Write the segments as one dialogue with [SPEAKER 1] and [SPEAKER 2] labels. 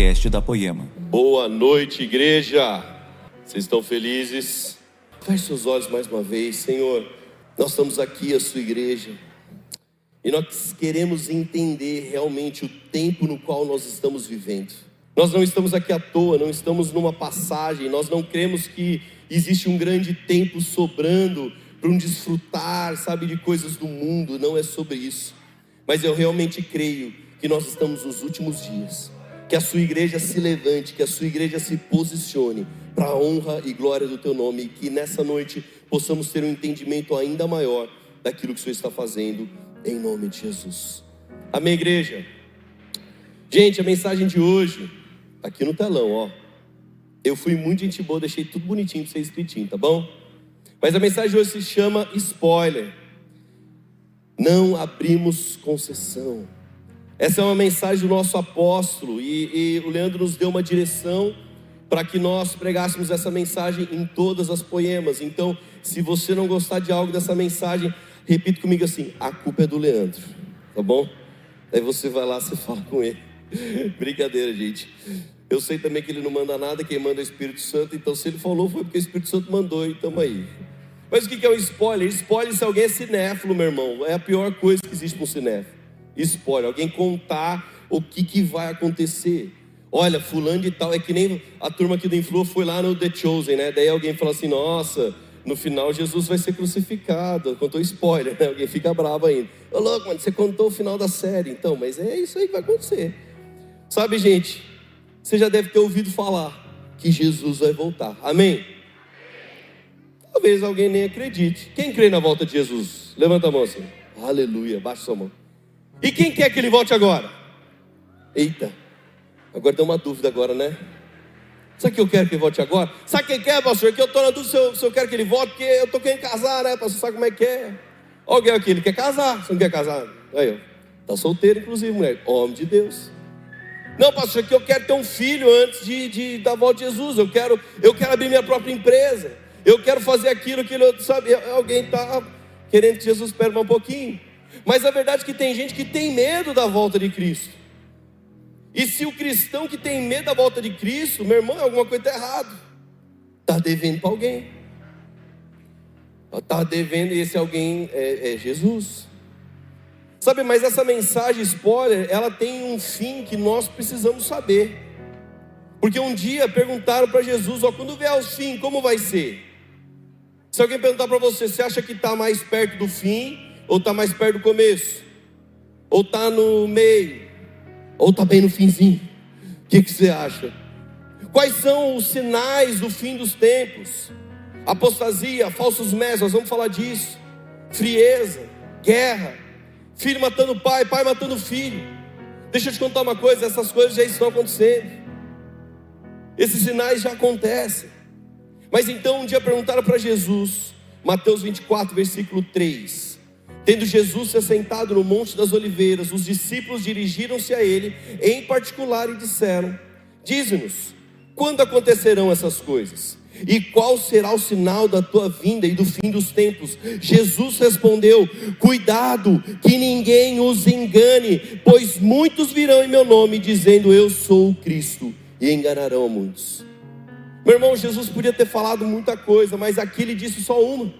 [SPEAKER 1] podcast da Poema.
[SPEAKER 2] Boa noite, igreja. Vocês estão felizes? Feche seus olhos mais uma vez, Senhor. Nós estamos aqui, a sua igreja, e nós queremos entender realmente o tempo no qual nós estamos vivendo. Nós não estamos aqui à toa, não estamos numa passagem, nós não cremos que existe um grande tempo sobrando para um desfrutar, sabe, de coisas do mundo, não é sobre isso. Mas eu realmente creio que nós estamos nos últimos dias. Que a sua igreja se levante, que a sua igreja se posicione para a honra e glória do teu nome, e que nessa noite possamos ter um entendimento ainda maior daquilo que o Senhor está fazendo, em nome de Jesus. Amém, igreja? Gente, a mensagem de hoje, está aqui no telão, ó. Eu fui muito gente boa, deixei tudo bonitinho para você escritinho, tá bom? Mas a mensagem de hoje se chama spoiler. Não abrimos concessão. Essa é uma mensagem do nosso apóstolo e, e o Leandro nos deu uma direção para que nós pregássemos essa mensagem em todas as poemas. Então, se você não gostar de algo dessa mensagem, repita comigo assim: a culpa é do Leandro, tá bom? Aí você vai lá, você fala com ele. Brincadeira, gente. Eu sei também que ele não manda nada, quem manda é o Espírito Santo, então se ele falou foi porque o Espírito Santo mandou, e estamos aí. Mas o que é um spoiler? Spoiler se alguém é cinéfilo, meu irmão. É a pior coisa que existe para um cinéfilo. Spoiler, alguém contar o que, que vai acontecer. Olha, fulano de tal, é que nem a turma aqui do Influ foi lá no The Chosen, né? Daí alguém fala assim, nossa, no final Jesus vai ser crucificado. Contou spoiler, né? Alguém fica bravo ainda. Ô louco, mano, você contou o final da série, então, mas é isso aí que vai acontecer. Sabe, gente, você já deve ter ouvido falar que Jesus vai voltar. Amém? Talvez alguém nem acredite. Quem crê na volta de Jesus? Levanta a mão assim. Aleluia, baixa sua mão. E quem quer que ele volte agora? Eita, agora tem uma dúvida agora, né? Sabe que eu quero que ele volte agora? Sabe quem quer, pastor? Que eu estou na dúvida se eu, se eu quero que ele volte, porque eu estou querendo casar, né, pastor? Sabe como é que é? Alguém aqui, ele quer casar. Você não quer casar? Aí, ó. Está solteiro, inclusive, mulher. Homem de Deus. Não, pastor, que eu quero ter um filho antes de, de da volta de Jesus. Eu quero, eu quero abrir minha própria empresa. Eu quero fazer aquilo, aquilo, sabe? Alguém está querendo que Jesus espere um pouquinho. Mas a verdade é que tem gente que tem medo da volta de Cristo. E se o cristão que tem medo da volta de Cristo, meu irmão, alguma coisa está errado. Está devendo para alguém. Está devendo, e esse alguém é, é Jesus. Sabe, mas essa mensagem spoiler, ela tem um fim que nós precisamos saber. Porque um dia perguntaram para Jesus: ó, quando vier o fim, como vai ser? Se alguém perguntar para você, você acha que está mais perto do fim ou está mais perto do começo? Ou está no meio? Ou está bem no finzinho? O que, que você acha? Quais são os sinais do fim dos tempos? Apostasia, falsos mestres, nós vamos falar disso. Frieza, guerra, filho matando pai, pai matando filho. Deixa eu te contar uma coisa: essas coisas já estão acontecendo. Esses sinais já acontecem. Mas então um dia perguntaram para Jesus, Mateus 24, versículo 3. Tendo Jesus se assentado no Monte das Oliveiras, os discípulos dirigiram-se a ele em particular e disseram: Dize-nos, quando acontecerão essas coisas? E qual será o sinal da tua vinda e do fim dos tempos? Jesus respondeu: Cuidado, que ninguém os engane, pois muitos virão em meu nome dizendo: Eu sou o Cristo, e enganarão muitos. Meu irmão, Jesus podia ter falado muita coisa, mas aqui ele disse só uma: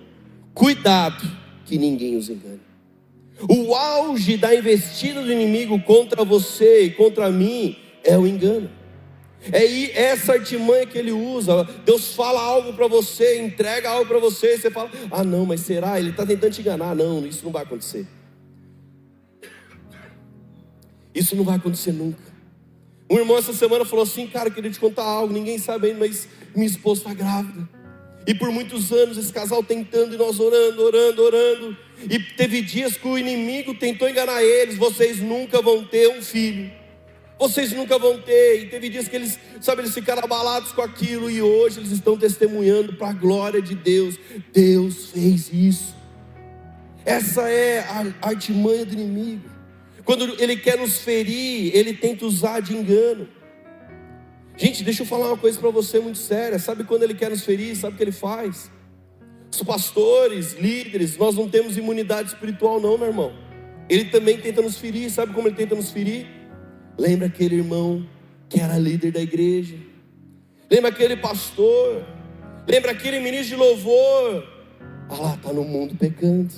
[SPEAKER 2] Cuidado, que ninguém os engane. O auge da investida do inimigo contra você e contra mim é o engano. É essa artimanha que ele usa. Deus fala algo para você, entrega algo para você, e você fala: Ah, não, mas será? Ele está tentando te enganar. Não, isso não vai acontecer. Isso não vai acontecer nunca. Um irmão essa semana falou assim: Cara, eu queria te contar algo. Ninguém sabe ainda, mas minha esposa está grávida. E por muitos anos esse casal tentando e nós orando, orando, orando. E teve dias que o inimigo tentou enganar eles: Vocês nunca vão ter um filho vocês nunca vão ter. E teve dias que eles, sabe, eles ficaram abalados com aquilo e hoje eles estão testemunhando para a glória de Deus. Deus fez isso. Essa é a artimanha do inimigo. Quando ele quer nos ferir, ele tenta usar de engano. Gente, deixa eu falar uma coisa para você muito séria. Sabe quando ele quer nos ferir? Sabe o que ele faz? Os pastores, líderes, nós não temos imunidade espiritual, não, meu irmão. Ele também tenta nos ferir. Sabe como ele tenta nos ferir? Lembra aquele irmão que era líder da igreja. Lembra aquele pastor? Lembra aquele ministro de louvor? Ah lá, está no mundo pecando.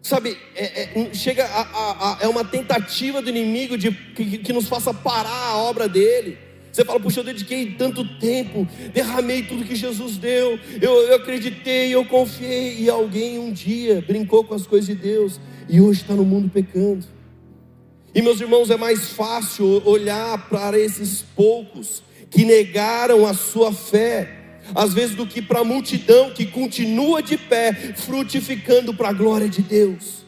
[SPEAKER 2] Sabe, é, é, chega a, a, a, é uma tentativa do inimigo de que, que nos faça parar a obra dele. Você fala, puxa, eu dediquei tanto tempo, derramei tudo que Jesus deu, eu, eu acreditei, eu confiei, e alguém um dia brincou com as coisas de Deus e hoje está no mundo pecando. E meus irmãos, é mais fácil olhar para esses poucos que negaram a sua fé, às vezes, do que para a multidão que continua de pé, frutificando para a glória de Deus.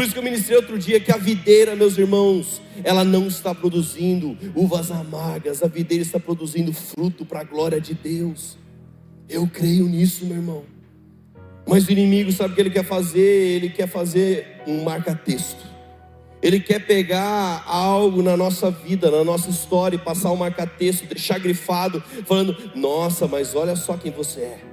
[SPEAKER 2] Por isso que eu ministrei outro dia que a videira, meus irmãos, ela não está produzindo uvas amargas, a videira está produzindo fruto para a glória de Deus. Eu creio nisso, meu irmão. Mas o inimigo sabe o que ele quer fazer? Ele quer fazer um marca-texto. Ele quer pegar algo na nossa vida, na nossa história, e passar um marca-texto, deixar grifado, falando: Nossa, mas olha só quem você é.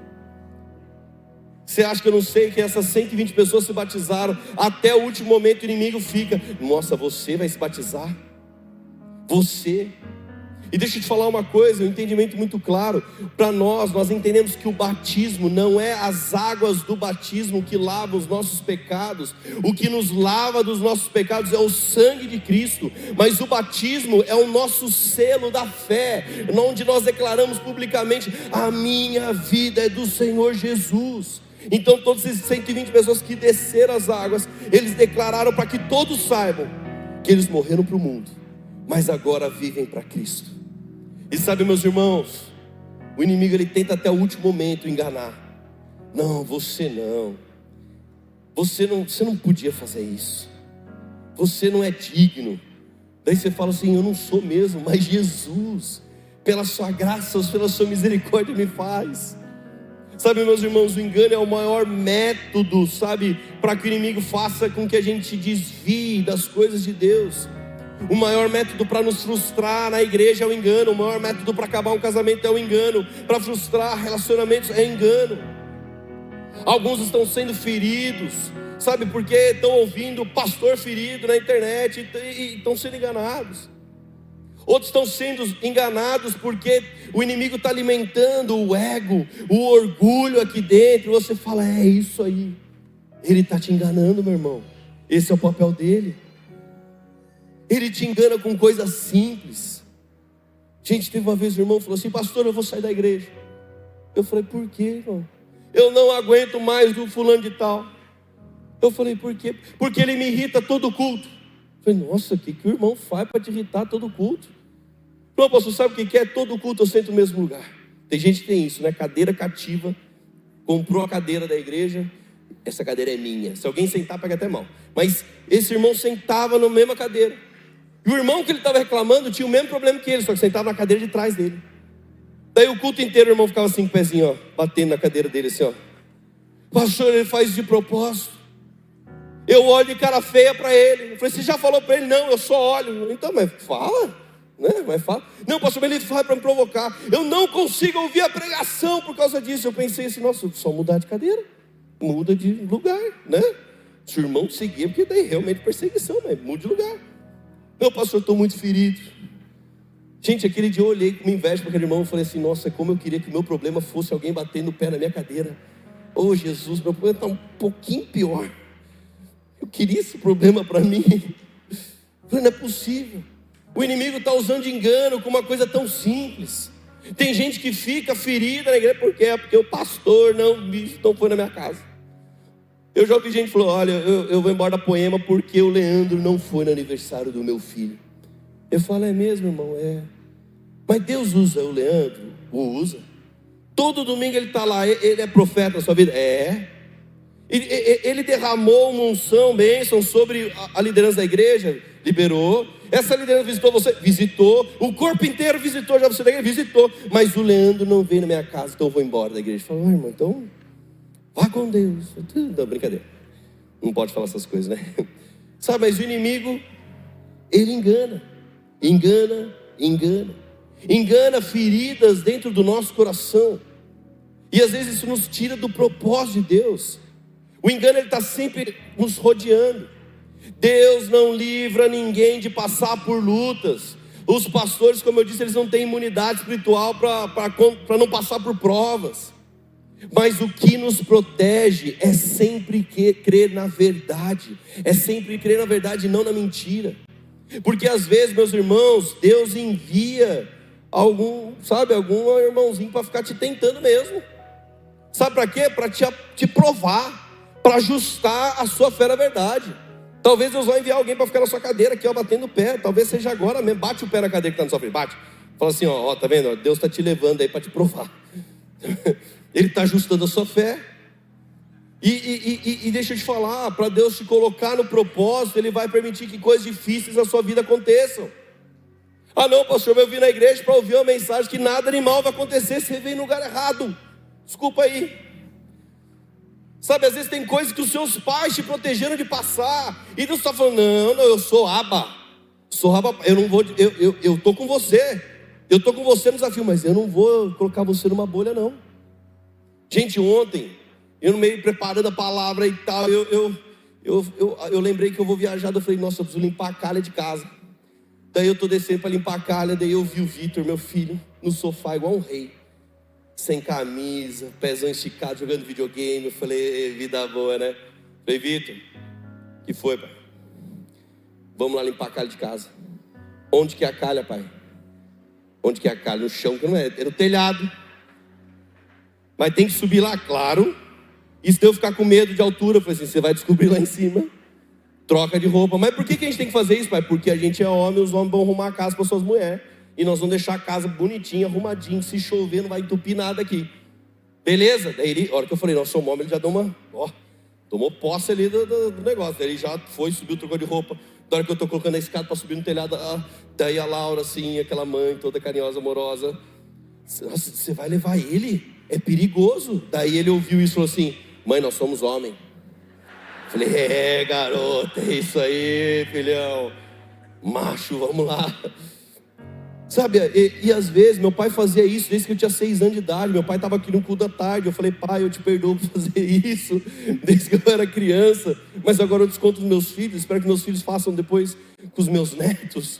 [SPEAKER 2] Você acha que eu não sei que essas 120 pessoas se batizaram? Até o último momento o inimigo fica: Nossa, você vai se batizar? Você. E deixa eu te falar uma coisa, um entendimento muito claro. Para nós, nós entendemos que o batismo não é as águas do batismo que lavam os nossos pecados. O que nos lava dos nossos pecados é o sangue de Cristo. Mas o batismo é o nosso selo da fé, onde nós declaramos publicamente: a minha vida é do Senhor Jesus. Então, todos esses 120 pessoas que desceram as águas, eles declararam para que todos saibam que eles morreram para o mundo, mas agora vivem para Cristo. E sabe, meus irmãos, o inimigo ele tenta até o último momento enganar. Não, você não. Você não, você não podia fazer isso. Você não é digno. Daí você fala assim: Eu não sou mesmo, mas Jesus, pela Sua graça, pela Sua misericórdia, me faz. Sabe, meus irmãos, o engano é o maior método, sabe, para que o inimigo faça com que a gente desvie das coisas de Deus. O maior método para nos frustrar na igreja é o engano. O maior método para acabar um casamento é o engano. Para frustrar relacionamentos é engano. Alguns estão sendo feridos, sabe, porque estão ouvindo pastor ferido na internet e estão sendo enganados. Outros estão sendo enganados porque o inimigo está alimentando o ego, o orgulho aqui dentro. Você fala, é isso aí. Ele está te enganando, meu irmão. Esse é o papel dele. Ele te engana com coisas simples. Gente, teve uma vez um irmão falou assim: Pastor, eu vou sair da igreja. Eu falei: Por quê, irmão? Eu não aguento mais do fulano de tal. Eu falei: Por quê? Porque ele me irrita todo culto. Eu falei: Nossa, o que, que o irmão faz para te irritar todo culto? Não, pastor, sabe o que é? Todo culto eu sento no mesmo lugar. Tem gente que tem isso, né? Cadeira cativa. Comprou a cadeira da igreja. Essa cadeira é minha. Se alguém sentar, pega até mal. Mas esse irmão sentava na mesma cadeira. E o irmão que ele estava reclamando tinha o mesmo problema que ele, só que sentava na cadeira de trás dele. Daí o culto inteiro o irmão ficava assim, com o pezinho, ó, batendo na cadeira dele, assim, ó. Pastor, ele faz de propósito. Eu olho de cara feia para ele. Eu falei, você já falou para ele? Não, eu só olho. Então, mas fala, né? Mas fala. Não, pastor, ele faz para me provocar. Eu não consigo ouvir a pregação por causa disso. Eu pensei assim, nossa, só mudar de cadeira. Muda de lugar, né? Se o irmão seguir, porque daí realmente perseguição, mas muda de lugar. Meu pastor, estou muito ferido. Gente, aquele dia eu olhei com inveja para aquele irmão e falei assim: Nossa, como eu queria que o meu problema fosse alguém batendo o pé na minha cadeira. Oh Jesus, meu problema está um pouquinho pior. Eu queria esse problema para mim. Eu falei, não é possível. O inimigo está usando engano com uma coisa tão simples. Tem gente que fica ferida na igreja porque é porque o pastor não, não foi na minha casa. Eu já ouvi gente que falou: Olha, eu, eu vou embora da poema porque o Leandro não foi no aniversário do meu filho. Eu falo: É mesmo, irmão? É. Mas Deus usa o Leandro? O usa. Todo domingo ele está lá, ele é profeta na sua vida? É. Ele derramou uma unção, bênção sobre a liderança da igreja? Liberou. Essa liderança visitou você? Visitou. O corpo inteiro visitou já você da igreja? Visitou. Mas o Leandro não veio na minha casa, então eu vou embora da igreja. Falou, irmão, então Vá com Deus. Não, brincadeira. Não pode falar essas coisas, né? Sabe, mas o inimigo, ele engana. Engana, engana. Engana feridas dentro do nosso coração. E às vezes isso nos tira do propósito de Deus. O engano ele está sempre nos rodeando. Deus não livra ninguém de passar por lutas. Os pastores, como eu disse, eles não têm imunidade espiritual para não passar por provas. Mas o que nos protege é sempre que, crer na verdade, é sempre crer na verdade e não na mentira. Porque às vezes, meus irmãos, Deus envia algum, sabe, algum irmãozinho para ficar te tentando mesmo. Sabe para quê? Para te, te provar, para ajustar a sua fé na verdade. Talvez Deus vai enviar alguém para ficar na sua cadeira aqui, ó, batendo o pé. Talvez seja agora mesmo. Bate o pé na cadeira que está na sua frente. Bate. Fala assim, ó, ó tá vendo? Deus está te levando aí para te provar. Ele está ajustando a sua fé. E, e, e, e deixa eu te falar, para Deus te colocar no propósito, Ele vai permitir que coisas difíceis na sua vida aconteçam. Ah, não, pastor, eu vim na igreja para ouvir uma mensagem que nada animal vai acontecer, você veio no lugar errado. Desculpa aí. Sabe, às vezes tem coisas que os seus pais te protegeram de passar, e Deus está falando: não, não, eu sou aba, sou aba, eu não vou, eu, eu, eu tô com você, eu tô com você no desafio, mas eu não vou colocar você numa bolha, não. Gente, ontem, eu no meio preparando a palavra e tal, eu, eu, eu, eu, eu lembrei que eu vou viajar, eu falei, nossa, eu preciso limpar a calha de casa. Daí eu estou descendo para limpar a calha, daí eu vi o Vitor, meu filho, no sofá igual um rei. Sem camisa, pezão esticado, jogando videogame. Eu falei, vida boa, né? Falei, Vitor, que foi, pai? Vamos lá limpar a calha de casa. Onde que é a calha, pai? Onde que é a calha? No chão, que não é, é no telhado. Mas tem que subir lá, claro. E se eu ficar com medo de altura, eu falei assim, você vai descobrir lá em cima troca de roupa. Mas por que, que a gente tem que fazer isso, pai? Porque a gente é homem, os homens vão arrumar a casa para suas mulheres. E nós vamos deixar a casa bonitinha, arrumadinha. Se chover, não vai entupir nada aqui. Beleza? Daí ele, a hora que eu falei, nós somos homens, ele já deu uma. Ó, tomou posse ali do, do, do negócio. Daí ele já foi, subiu, trocou de roupa. Da hora que eu estou colocando a escada para subir no telhado, ah, daí a Laura, assim, aquela mãe toda carinhosa, amorosa. Você vai levar ele? É perigoso. Daí ele ouviu isso e falou assim: Mãe, nós somos homens. Falei, é, garota, é isso aí, filhão. Macho, vamos lá. Sabe, e, e, às vezes meu pai fazia isso desde que eu tinha seis anos de idade. Meu pai estava aqui no culto da tarde. Eu falei, pai, eu te perdoo por fazer isso desde que eu era criança. Mas agora eu desconto os meus filhos. Espero que meus filhos façam depois com os meus netos.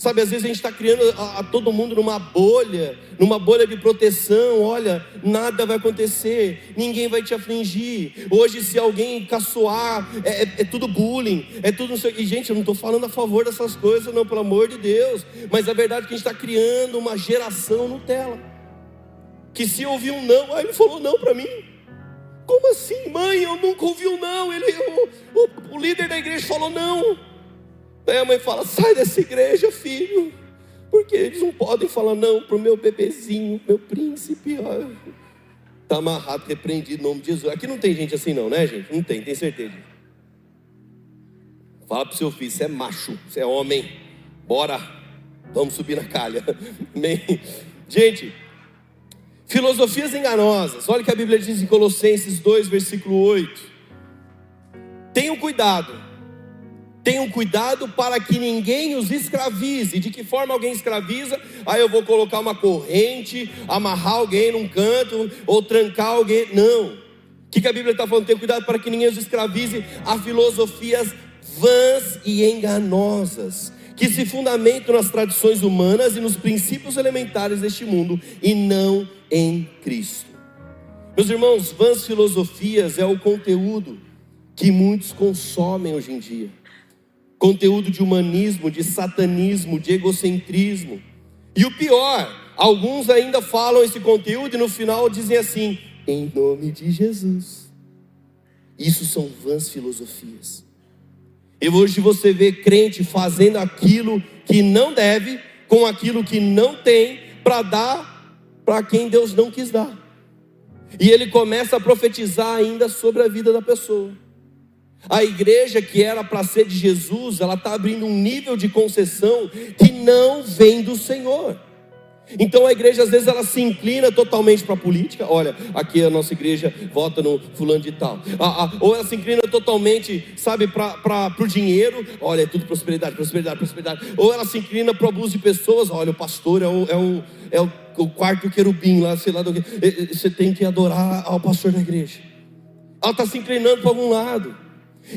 [SPEAKER 2] Sabe, às vezes a gente está criando a, a, todo mundo numa bolha, numa bolha de proteção. Olha, nada vai acontecer, ninguém vai te afligir. Hoje, se alguém caçoar, é, é, é tudo bullying, é tudo não sei o que. Gente, eu não estou falando a favor dessas coisas, não, pelo amor de Deus. Mas a verdade é que a gente está criando uma geração Nutella. Que se ouvir um não, aí ele falou não para mim. Como assim, mãe? Eu nunca ouvi um não. Ele, o, o, o líder da igreja falou não. Daí a mãe fala: sai dessa igreja, filho, porque eles não podem falar não para o meu bebezinho, meu príncipe. Está amarrado, repreendido em nome de Jesus. Aqui não tem gente assim, não, né, gente? Não tem, tem certeza. Fala para o seu filho: você é macho, você é homem, bora, vamos subir na calha. Amém. Gente, filosofias enganosas. Olha o que a Bíblia diz em Colossenses 2, versículo 8. Tenham cuidado Tenham cuidado para que ninguém os escravize. De que forma alguém escraviza? Aí eu vou colocar uma corrente, amarrar alguém num canto ou trancar alguém. Não. O que, que a Bíblia está falando? Tenham cuidado para que ninguém os escravize a filosofias vãs e enganosas, que se fundamentam nas tradições humanas e nos princípios elementares deste mundo e não em Cristo. Meus irmãos, vãs filosofias é o conteúdo que muitos consomem hoje em dia conteúdo de humanismo, de satanismo, de egocentrismo. E o pior, alguns ainda falam esse conteúdo e no final dizem assim: em nome de Jesus. Isso são vãs filosofias. E hoje você vê crente fazendo aquilo que não deve, com aquilo que não tem, para dar para quem Deus não quis dar. E ele começa a profetizar ainda sobre a vida da pessoa. A igreja que era para ser de Jesus, ela está abrindo um nível de concessão que não vem do Senhor. Então a igreja às vezes ela se inclina totalmente para a política. Olha, aqui a nossa igreja vota no fulano de tal. Ah, ah, ou ela se inclina totalmente, sabe, para o dinheiro. Olha, é tudo prosperidade, prosperidade, prosperidade. Ou ela se inclina para o abuso de pessoas. Olha, o pastor é o, é o, é o, o quarto querubim lá, sei lá do que. Você tem que adorar ao pastor da igreja. Ela está se inclinando para algum lado.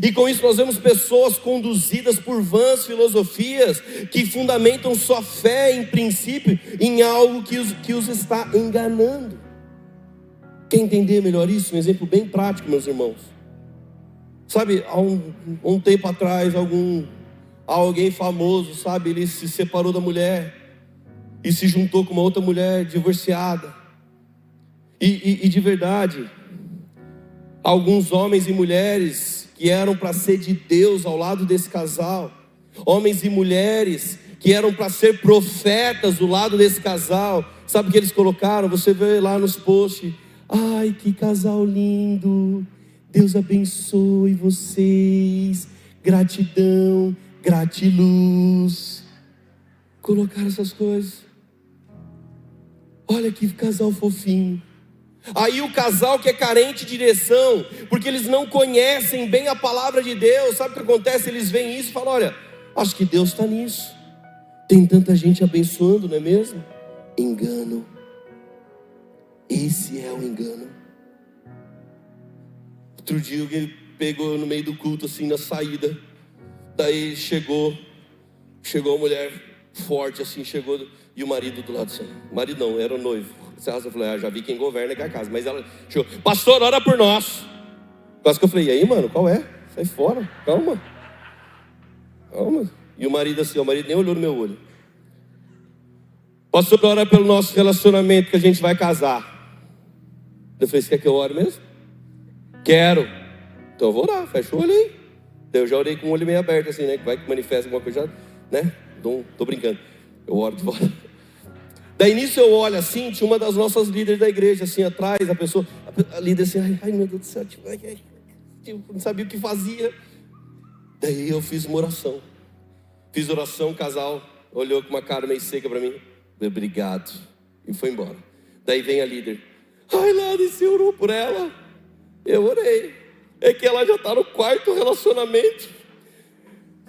[SPEAKER 2] E com isso nós vemos pessoas conduzidas por vãs filosofias que fundamentam sua fé em princípio em algo que os, que os está enganando. Quer entender melhor isso? Um exemplo bem prático, meus irmãos. Sabe, há um, um tempo atrás, algum alguém famoso, sabe, ele se separou da mulher e se juntou com uma outra mulher divorciada. E, e, e de verdade, alguns homens e mulheres que eram para ser de Deus ao lado desse casal, homens e mulheres que eram para ser profetas do lado desse casal. Sabe o que eles colocaram? Você vê lá nos posts. Ai, que casal lindo. Deus abençoe vocês. Gratidão, gratiluz. Colocaram essas coisas. Olha que casal fofinho. Aí o casal que é carente de direção, porque eles não conhecem bem a palavra de Deus, sabe o que acontece? Eles veem isso e falam: olha, acho que Deus está nisso. Tem tanta gente abençoando, não é mesmo? Engano. Esse é o engano. Outro dia alguém pegou no meio do culto, assim, na saída. Daí chegou, chegou a mulher forte, assim, chegou, e o marido do lado assim. Marido não, era o noivo eu falei, ah, já vi quem governa aqui a casa. Mas ela chegou, pastor, ora por nós. Quase que eu falei, e aí, mano, qual é? Sai fora, calma. Calma. E o marido assim, o marido nem olhou no meu olho. Pastor, ora pelo nosso relacionamento que a gente vai casar. Eu falei, você quer que eu ore mesmo? Quero. Então eu vou orar, fecha o olho aí. Eu já orei com o olho meio aberto, assim, né? Que vai que manifesta alguma coisa, né? Tô brincando. Eu oro de volta. Daí nisso eu olho assim, tinha uma das nossas líderes da igreja, assim atrás, a pessoa, a líder assim, ai, ai meu Deus do céu, tipo, ai, ai, tipo, não sabia o que fazia. Daí eu fiz uma oração. Fiz oração, o casal olhou com uma cara meio seca para mim, obrigado, e foi embora. Daí vem a líder, ai, lá, você orou por ela? Eu orei. É que ela já está no quarto relacionamento.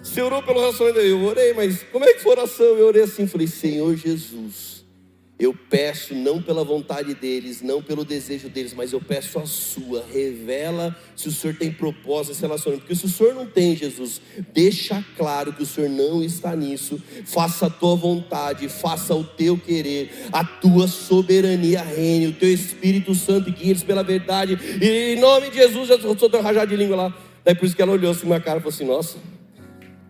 [SPEAKER 2] Você orou pelo relacionamento? Eu orei, mas como é que foi a oração? Eu orei assim, falei, Senhor Jesus eu peço não pela vontade deles, não pelo desejo deles, mas eu peço a sua. Revela se o Senhor tem propósito nesse relacionamento. Porque se o Senhor não tem, Jesus, deixa claro que o Senhor não está nisso. Faça a tua vontade, faça o teu querer, a tua soberania reine, o teu Espírito Santo guia eles pela verdade. E em nome de Jesus, já sou teu rajado de língua lá. Daí por isso que ela olhou assim na cara e falou assim: Nossa,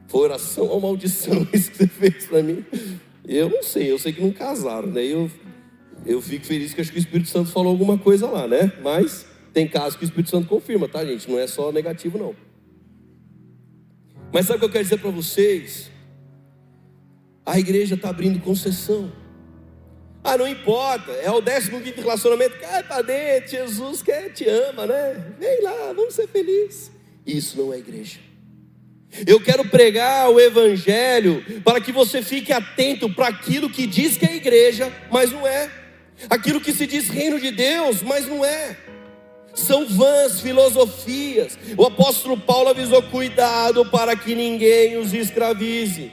[SPEAKER 2] foi oração ou maldição isso que você fez para mim. Eu não sei, eu sei que não casaram, né? Eu, eu fico feliz que acho que o Espírito Santo falou alguma coisa lá, né? Mas tem casos que o Espírito Santo confirma, tá, gente? Não é só negativo, não. Mas sabe o que eu quero dizer para vocês? A igreja está abrindo concessão. Ah, não importa, é o 15 relacionamento, quer tá dentro, Jesus quer, te ama, né? Vem lá, vamos ser felizes. Isso não é igreja. Eu quero pregar o Evangelho para que você fique atento para aquilo que diz que é igreja, mas não é. Aquilo que se diz reino de Deus, mas não é. São vãs filosofias. O apóstolo Paulo avisou: cuidado para que ninguém os escravize.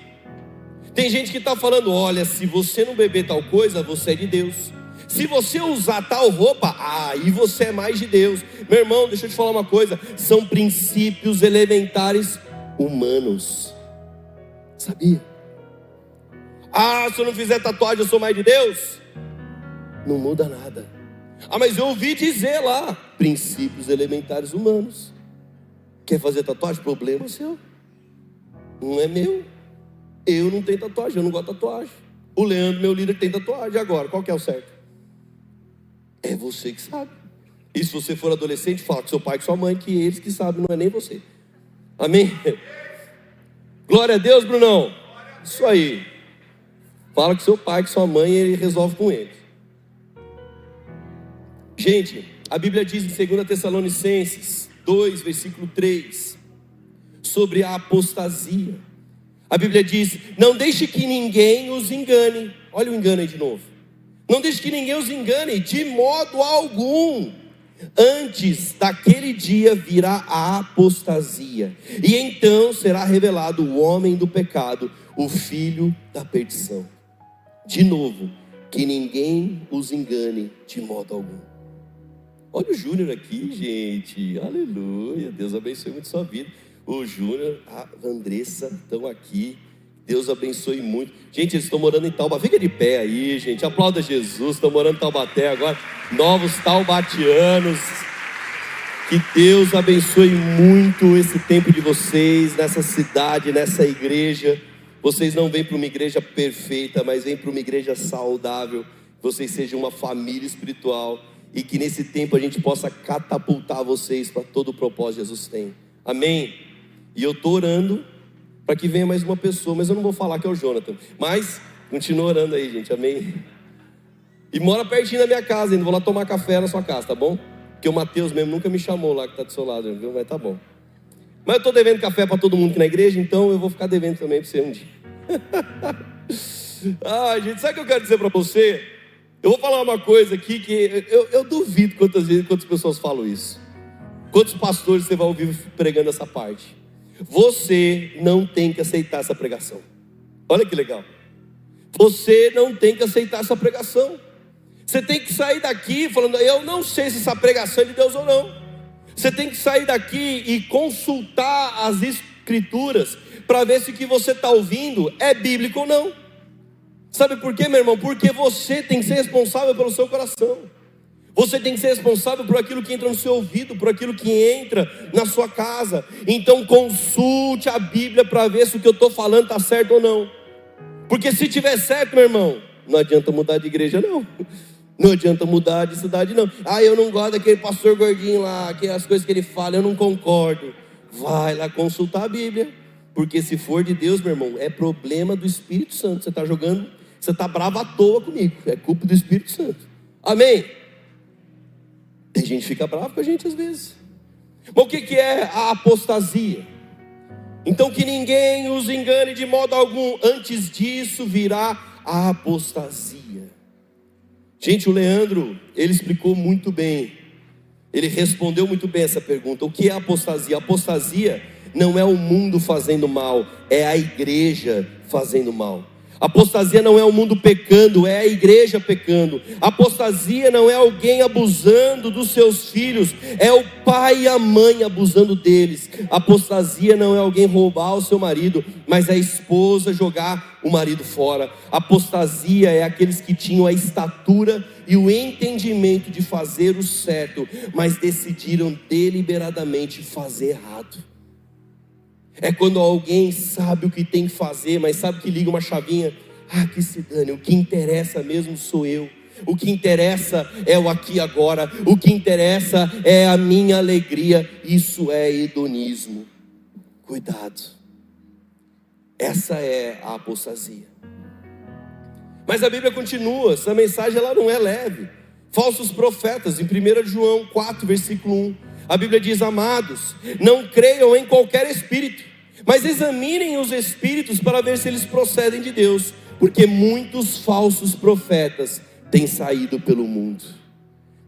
[SPEAKER 2] Tem gente que está falando: olha, se você não beber tal coisa, você é de Deus. Se você usar tal roupa, aí você é mais de Deus. Meu irmão, deixa eu te falar uma coisa: são princípios elementares humanos. Sabia? Ah, se eu não fizer tatuagem, eu sou mais de Deus? Não muda nada. Ah, mas eu ouvi dizer lá: princípios elementares humanos. Quer fazer tatuagem? Problema seu. Não é meu. Eu não tenho tatuagem, eu não gosto de tatuagem. O Leandro, meu líder, tem tatuagem. Agora, qual que é o certo? É você que sabe. E se você for adolescente, fala com seu pai e com sua mãe, que eles que sabem, não é nem você. Amém? Glória a Deus, Brunão. Isso aí. Fala com seu pai, com sua mãe, e ele resolve com eles. Gente, a Bíblia diz em 2 Tessalonicenses 2, versículo 3, sobre a apostasia. A Bíblia diz: Não deixe que ninguém os engane. Olha o engano aí de novo. Não deixe que ninguém os engane de modo algum Antes daquele dia virá a apostasia, e então será revelado o homem do pecado, o filho da perdição. De novo, que ninguém os engane de modo algum. Olha o Júnior aqui, gente. Aleluia. Deus abençoe muito sua vida. o Júnior, a Andressa estão aqui. Deus abençoe muito. Gente, eles estão morando em Taubaté. Fica de pé aí, gente. Aplauda Jesus. Estão morando em Taubaté agora. Novos taubatianos. Que Deus abençoe muito esse tempo de vocês, nessa cidade, nessa igreja. Vocês não vêm para uma igreja perfeita, mas vêm para uma igreja saudável. Vocês sejam uma família espiritual e que nesse tempo a gente possa catapultar vocês para todo o propósito que Jesus tem. Amém? E eu estou orando para que venha mais uma pessoa, mas eu não vou falar que é o Jonathan. Mas continua orando aí, gente. Amém? E mora pertinho da minha casa, ainda vou lá tomar café na sua casa, tá bom? Porque o Mateus mesmo nunca me chamou lá que está do seu lado, viu? Mas tá bom. Mas eu estou devendo café para todo mundo aqui na igreja, então eu vou ficar devendo também para você um dia. ah, gente, sabe o que eu quero dizer para você? Eu vou falar uma coisa aqui que eu, eu duvido quantas vezes, quantas pessoas falam isso. Quantos pastores você vai ouvir pregando essa parte? Você não tem que aceitar essa pregação. Olha que legal. Você não tem que aceitar essa pregação. Você tem que sair daqui falando: Eu não sei se essa pregação é de Deus ou não. Você tem que sair daqui e consultar as escrituras para ver se o que você está ouvindo é bíblico ou não. Sabe por quê, meu irmão? Porque você tem que ser responsável pelo seu coração. Você tem que ser responsável por aquilo que entra no seu ouvido, por aquilo que entra na sua casa. Então consulte a Bíblia para ver se o que eu estou falando está certo ou não. Porque se tiver certo, meu irmão, não adianta mudar de igreja, não. Não adianta mudar de cidade, não. Ah, eu não gosto daquele pastor gordinho lá, que as coisas que ele fala, eu não concordo. Vai lá consultar a Bíblia. Porque se for de Deus, meu irmão, é problema do Espírito Santo. Você está jogando você está bravo à toa comigo. É culpa do Espírito Santo. Amém? Tem gente que fica bravo com a gente às vezes. Mas o que, que é a apostasia? Então que ninguém os engane de modo algum. Antes disso virá a apostasia. Gente, o Leandro, ele explicou muito bem. Ele respondeu muito bem essa pergunta. O que é apostasia? Apostasia não é o mundo fazendo mal, é a igreja fazendo mal. Apostasia não é o mundo pecando, é a igreja pecando. Apostasia não é alguém abusando dos seus filhos, é o pai e a mãe abusando deles. Apostasia não é alguém roubar o seu marido, mas é a esposa jogar o marido fora. Apostasia é aqueles que tinham a estatura e o entendimento de fazer o certo, mas decidiram deliberadamente fazer errado. É quando alguém sabe o que tem que fazer, mas sabe que liga uma chavinha. Ah, que se dane, o que interessa mesmo sou eu. O que interessa é o aqui e agora. O que interessa é a minha alegria. Isso é hedonismo. Cuidado. Essa é a apostasia. Mas a Bíblia continua, essa mensagem ela não é leve. Falsos profetas, em 1 João 4, versículo 1. A Bíblia diz: Amados, não creiam em qualquer espírito, mas examinem os espíritos para ver se eles procedem de Deus, porque muitos falsos profetas têm saído pelo mundo.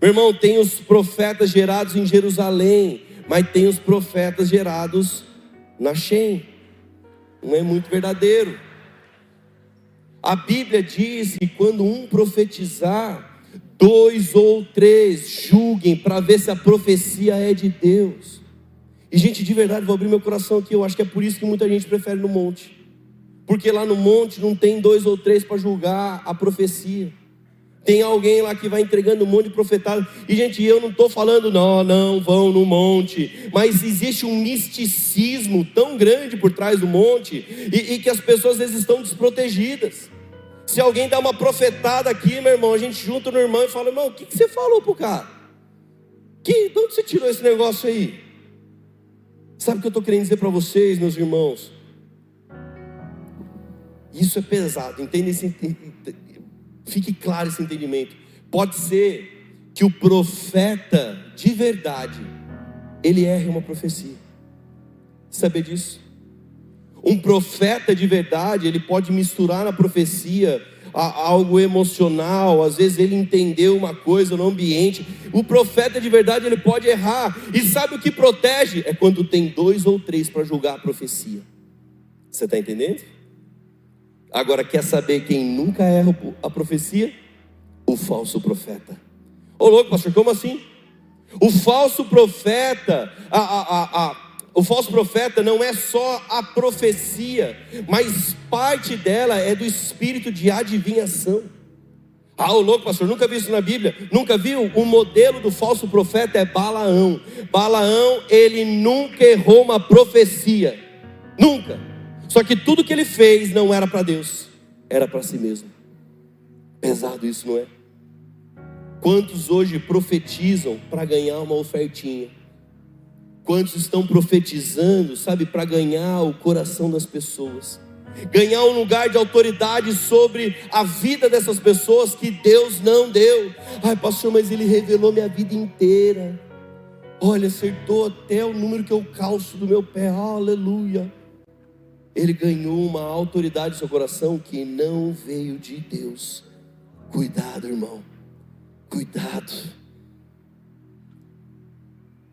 [SPEAKER 2] Meu irmão, tem os profetas gerados em Jerusalém, mas tem os profetas gerados na Shem. Não é muito verdadeiro. A Bíblia diz que quando um profetizar, dois ou três julguem para ver se a profecia é de Deus. E, gente, de verdade, vou abrir meu coração aqui. Eu acho que é por isso que muita gente prefere no monte, porque lá no monte não tem dois ou três para julgar a profecia. Tem alguém lá que vai entregando um monte de profetado. E, gente, eu não estou falando, não, não, vão no monte. Mas existe um misticismo tão grande por trás do monte. E, e que as pessoas às vezes estão desprotegidas. Se alguém dá uma profetada aqui, meu irmão, a gente junta no irmão e fala, irmão, o que, que você falou pro cara? Que, de onde você tirou esse negócio aí? Sabe o que eu estou querendo dizer para vocês, meus irmãos? Isso é pesado, entenda esse, fique claro esse entendimento. Pode ser que o profeta de verdade, ele erre uma profecia. Saber disso? Um profeta de verdade, ele pode misturar na profecia algo emocional, às vezes ele entendeu uma coisa no ambiente. O profeta de verdade, ele pode errar. E sabe o que protege? É quando tem dois ou três para julgar a profecia. Você está entendendo? Agora, quer saber quem nunca erra a profecia? O falso profeta. Ô louco, pastor, como assim? O falso profeta, a, a, a, o falso profeta não é só a profecia, mas parte dela é do espírito de adivinhação. Ah, o louco, pastor, nunca vi isso na Bíblia. Nunca viu? O modelo do falso profeta é Balaão. Balaão, ele nunca errou uma profecia. Nunca. Só que tudo que ele fez não era para Deus, era para si mesmo. Pesado isso, não é? Quantos hoje profetizam para ganhar uma ofertinha? Quantos estão profetizando, sabe, para ganhar o coração das pessoas? Ganhar um lugar de autoridade sobre a vida dessas pessoas que Deus não deu. Ai, pastor, mas ele revelou minha vida inteira. Olha, acertou até o número que eu calço do meu pé. Aleluia. Ele ganhou uma autoridade no seu coração que não veio de Deus. Cuidado, irmão. Cuidado.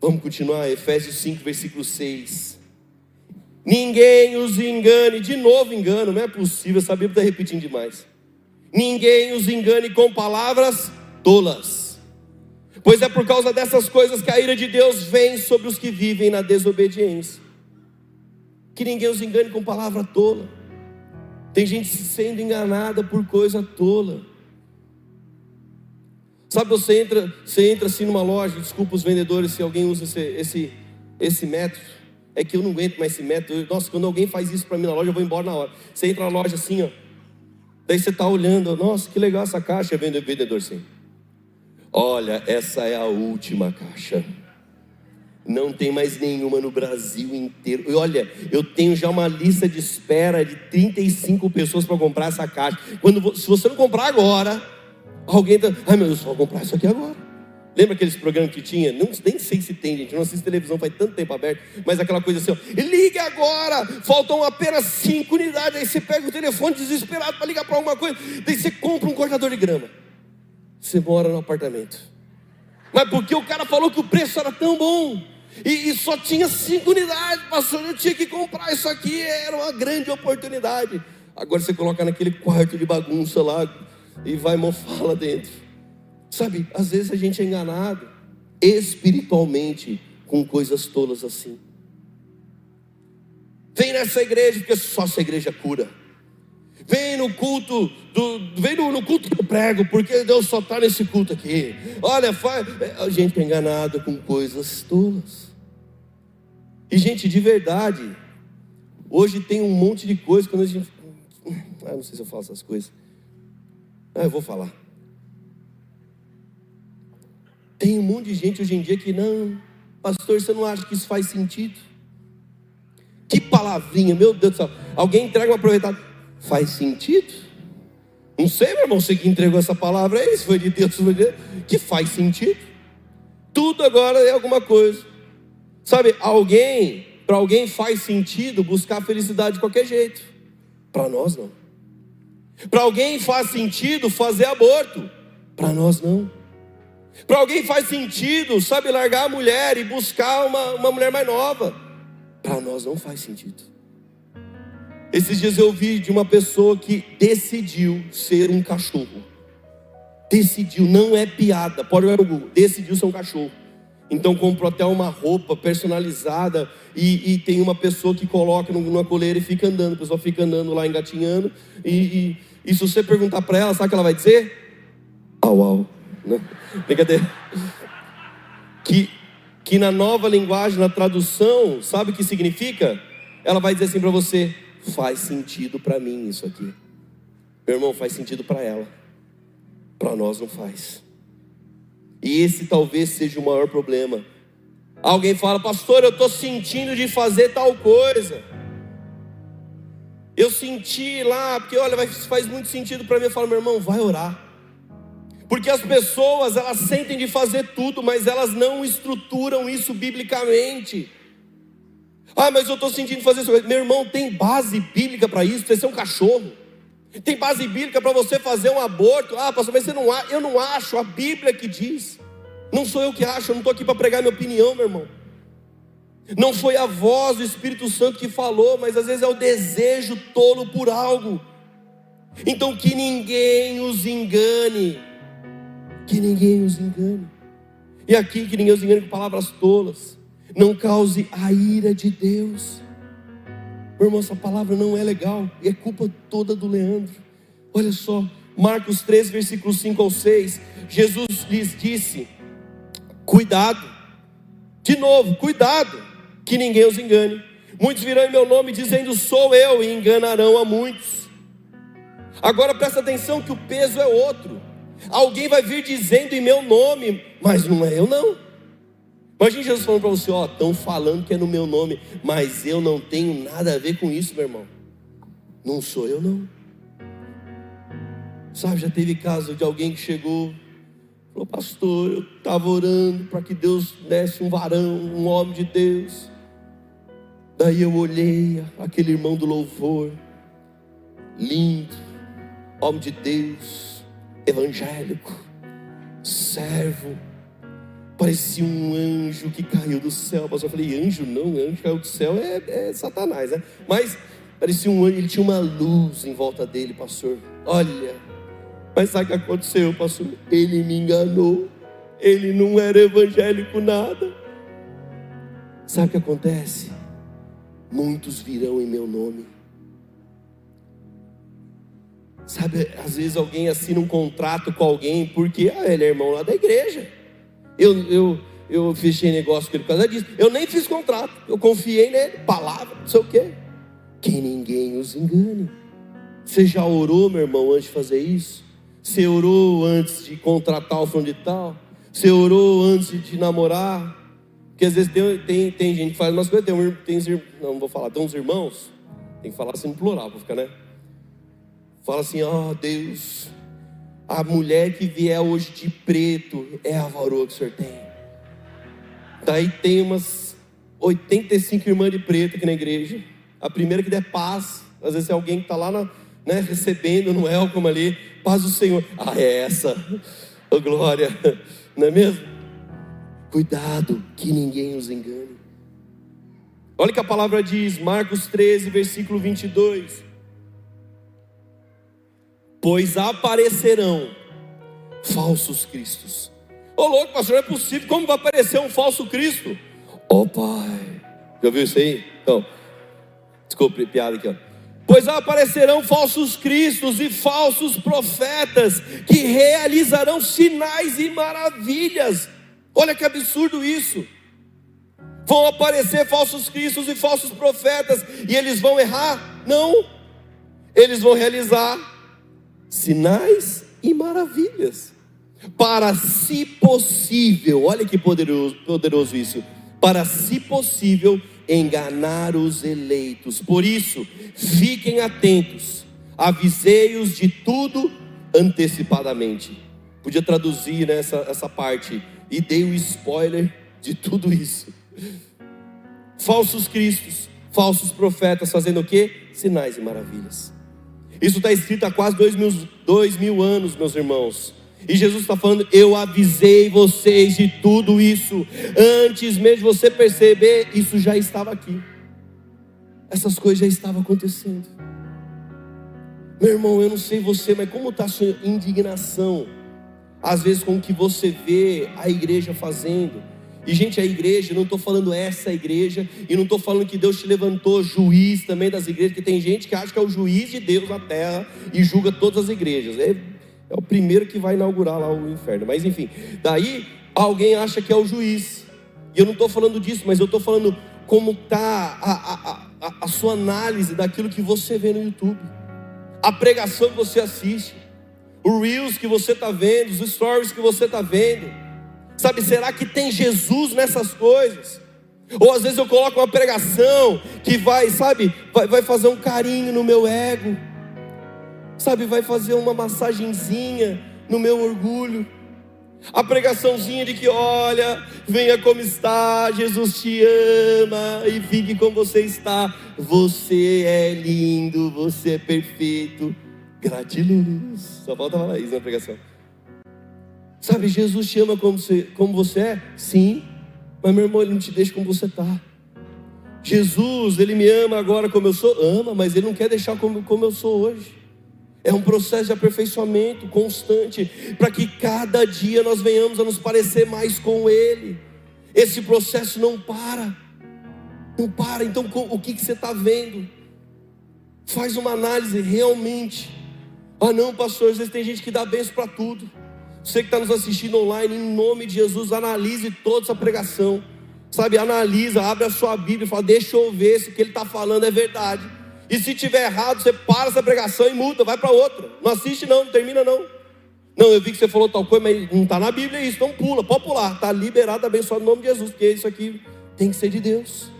[SPEAKER 2] Vamos continuar, Efésios 5, versículo 6. Ninguém os engane, de novo engano, não é possível, essa Bíblia está repetindo demais. Ninguém os engane com palavras tolas, pois é por causa dessas coisas que a ira de Deus vem sobre os que vivem na desobediência. Que ninguém os engane com palavra tola. Tem gente sendo enganada por coisa tola. Sabe, você entra, você entra assim numa loja, desculpa os vendedores se alguém usa esse, esse, esse método é que eu não aguento mais esse método. Nossa, quando alguém faz isso para mim na loja, eu vou embora na hora. Você entra na loja assim, ó. Daí você está olhando, nossa, que legal essa caixa, vendedor assim. Olha, essa é a última caixa. Não tem mais nenhuma no Brasil inteiro. E olha, eu tenho já uma lista de espera de 35 pessoas para comprar essa caixa. Quando, se você não comprar agora, alguém tá, ai meu Deus, só vou comprar isso aqui agora. Lembra aqueles programas que tinha? Não, nem sei se tem, gente. Não assisto televisão faz tanto tempo aberto. Mas aquela coisa assim, ó, ligue agora! Faltam apenas cinco unidades. Aí você pega o telefone desesperado para ligar para alguma coisa. Daí você compra um cortador de grama. Você mora no apartamento. Mas porque o cara falou que o preço era tão bom. E, e só tinha cinco unidades, pastor. Eu tinha que comprar isso aqui. Era uma grande oportunidade. Agora você coloca naquele quarto de bagunça lá e vai mofar lá dentro. Sabe, às vezes a gente é enganado espiritualmente com coisas tolas assim. Vem nessa igreja, porque só essa igreja cura. Vem no culto do, vem no, no culto que eu prego, porque Deus só está nesse culto aqui. Olha, faz, a gente é enganado com coisas tolas. E gente, de verdade, hoje tem um monte de coisa quando a gente, ah, não sei se eu falo essas coisas. Ah, eu vou falar. Tem um monte de gente hoje em dia que não, pastor, você não acha que isso faz sentido? Que palavrinha, meu Deus do céu. Alguém entrega uma aproveitada. Faz sentido? Não sei, meu irmão, você que entregou essa palavra aí, se foi de Deus, foi de Deus, que faz sentido. Tudo agora é alguma coisa. Sabe, alguém, para alguém faz sentido buscar felicidade de qualquer jeito. Para nós não. Para alguém faz sentido fazer aborto. Para nós não. Para alguém faz sentido, sabe, largar a mulher e buscar uma, uma mulher mais nova. Para nós não faz sentido. Esses dias eu vi de uma pessoa que decidiu ser um cachorro. Decidiu, não é piada, pode olhar no Google, decidiu ser um cachorro. Então comprou até uma roupa personalizada e, e tem uma pessoa que coloca numa coleira e fica andando. A pessoa fica andando lá engatinhando. E, e, e se você perguntar para ela, sabe o que ela vai dizer? Au, au. Né? Brincadeira. Que, que na nova linguagem, na tradução, sabe o que significa? Ela vai dizer assim para você: faz sentido para mim isso aqui. Meu irmão, faz sentido para ela. Para nós não faz. E esse talvez seja o maior problema. Alguém fala, pastor, eu estou sentindo de fazer tal coisa. Eu senti lá, porque olha, faz muito sentido para mim. Eu falo, meu irmão, vai orar. Porque as pessoas, elas sentem de fazer tudo, mas elas não estruturam isso biblicamente. Ah, mas eu estou sentindo fazer isso. Meu irmão, tem base bíblica para isso, você ser um cachorro. Tem base bíblica para você fazer um aborto. Ah, pastor, mas você não, eu não acho, a Bíblia que diz. Não sou eu que acho, eu não estou aqui para pregar minha opinião, meu irmão. Não foi a voz do Espírito Santo que falou, mas às vezes é o desejo tolo por algo. Então que ninguém os engane que ninguém os engane. E aqui que ninguém os engane com palavras tolas. não cause a ira de Deus. Meu irmão, essa palavra não é legal e é culpa toda do Leandro. Olha só, Marcos 3, versículos 5 ao 6. Jesus lhes disse: Cuidado, de novo, cuidado, que ninguém os engane. Muitos virão em meu nome dizendo sou eu e enganarão a muitos. Agora presta atenção que o peso é outro. Alguém vai vir dizendo em meu nome, mas não é eu não. Imagina Jesus falando para você, ó, estão falando que é no meu nome, mas eu não tenho nada a ver com isso, meu irmão. Não sou eu não. Sabe, já teve caso de alguém que chegou, falou, pastor, eu estava orando para que Deus desse um varão, um homem de Deus. Daí eu olhei aquele irmão do louvor, lindo, homem de Deus, evangélico, servo, parecia um anjo que caiu do céu. Mas eu falei, anjo não, anjo caiu do céu é, é Satanás, né? Mas parecia um anjo, ele tinha uma luz em volta dele, pastor. Olha, mas sabe o que aconteceu, pastor? Ele me enganou. Ele não era evangélico nada. Sabe o que acontece? Muitos virão em meu nome. Sabe, às vezes alguém assina um contrato com alguém porque ah, ele é irmão lá da igreja. Eu, eu, eu fechei negócio com ele por causa disso. Eu nem fiz contrato, eu confiei nele, palavra, não sei o quê. Que ninguém os engane. Você já orou, meu irmão, antes de fazer isso? Você orou antes de contratar o fundo de tal? Você orou antes de namorar? Porque às vezes tem, tem, tem gente que faz umas coisas, tem, tem não, vou falar, tem uns irmãos, tem que falar assim no plural, para ficar, né? Fala assim, ó oh, Deus, a mulher que vier hoje de preto é a varoa que o senhor tem. Daí tem umas 85 irmãs de preto aqui na igreja. A primeira que der paz, às vezes é alguém que está lá na, né, recebendo no Elcom ali, paz do Senhor. Ah, é essa, oh, glória, não é mesmo? Cuidado que ninguém os engane. Olha o que a palavra diz, Marcos 13, versículo 22. Pois aparecerão falsos cristos. Ô louco, pastor, não é possível, como vai aparecer um falso Cristo? Ô oh, pai, já viu isso aí? Então, desculpe, piada aqui, ó. Pois aparecerão falsos cristos e falsos profetas que realizarão sinais e maravilhas. Olha que absurdo isso. Vão aparecer falsos cristos e falsos profetas e eles vão errar? Não. Eles vão realizar sinais e maravilhas. Para se possível, olha que poderoso, poderoso isso. Para se possível enganar os eleitos. Por isso, fiquem atentos, avisei-os de tudo antecipadamente. Podia traduzir né, essa parte e dei o spoiler de tudo isso. Falsos cristos, falsos profetas fazendo o que? Sinais e maravilhas. Isso está escrito há quase dois mil, dois mil anos, meus irmãos. E Jesus está falando: Eu avisei vocês de tudo isso. Antes mesmo de você perceber, isso já estava aqui. Essas coisas já estavam acontecendo. Meu irmão, eu não sei você, mas como está a sua indignação? Às vezes com o que você vê a igreja fazendo. E, gente, a igreja, não estou falando essa igreja, e não estou falando que Deus te levantou juiz também das igrejas, porque tem gente que acha que é o juiz de Deus na terra e julga todas as igrejas. É é o primeiro que vai inaugurar lá o inferno. Mas enfim, daí alguém acha que é o juiz. E eu não estou falando disso, mas eu estou falando como está a, a, a, a sua análise daquilo que você vê no YouTube, a pregação que você assiste, o Reels que você está vendo, os stories que você está vendo. Sabe, será que tem Jesus nessas coisas? Ou às vezes eu coloco uma pregação que vai, sabe, vai, vai fazer um carinho no meu ego sabe, vai fazer uma massagenzinha no meu orgulho. A pregaçãozinha de que, olha, venha como está, Jesus te ama e fique como você está. Você é lindo, você é perfeito. Gratiluz. Só falta falar isso na pregação. Sabe, Jesus te ama como você, como você é? Sim, mas meu irmão, Ele não te deixa como você está. Jesus, Ele me ama agora como eu sou? Ama, mas Ele não quer deixar como, como eu sou hoje. É um processo de aperfeiçoamento constante, para que cada dia nós venhamos a nos parecer mais com Ele. Esse processo não para. Não para. Então, o que, que você está vendo? Faz uma análise realmente. Ah, não, pastor, às vezes tem gente que dá benção para tudo. Você que está nos assistindo online, em nome de Jesus, analise toda essa pregação. Sabe, analisa, abre a sua Bíblia e fala: Deixa eu ver se o que ele está falando é verdade. E se tiver errado, você para essa pregação e muda, vai para outra. Não assiste, não, não termina, não. Não, eu vi que você falou tal coisa, mas não está na Bíblia isso, então pula, pode pular. Está liberado, abençoado no nome de Jesus, porque isso aqui tem que ser de Deus.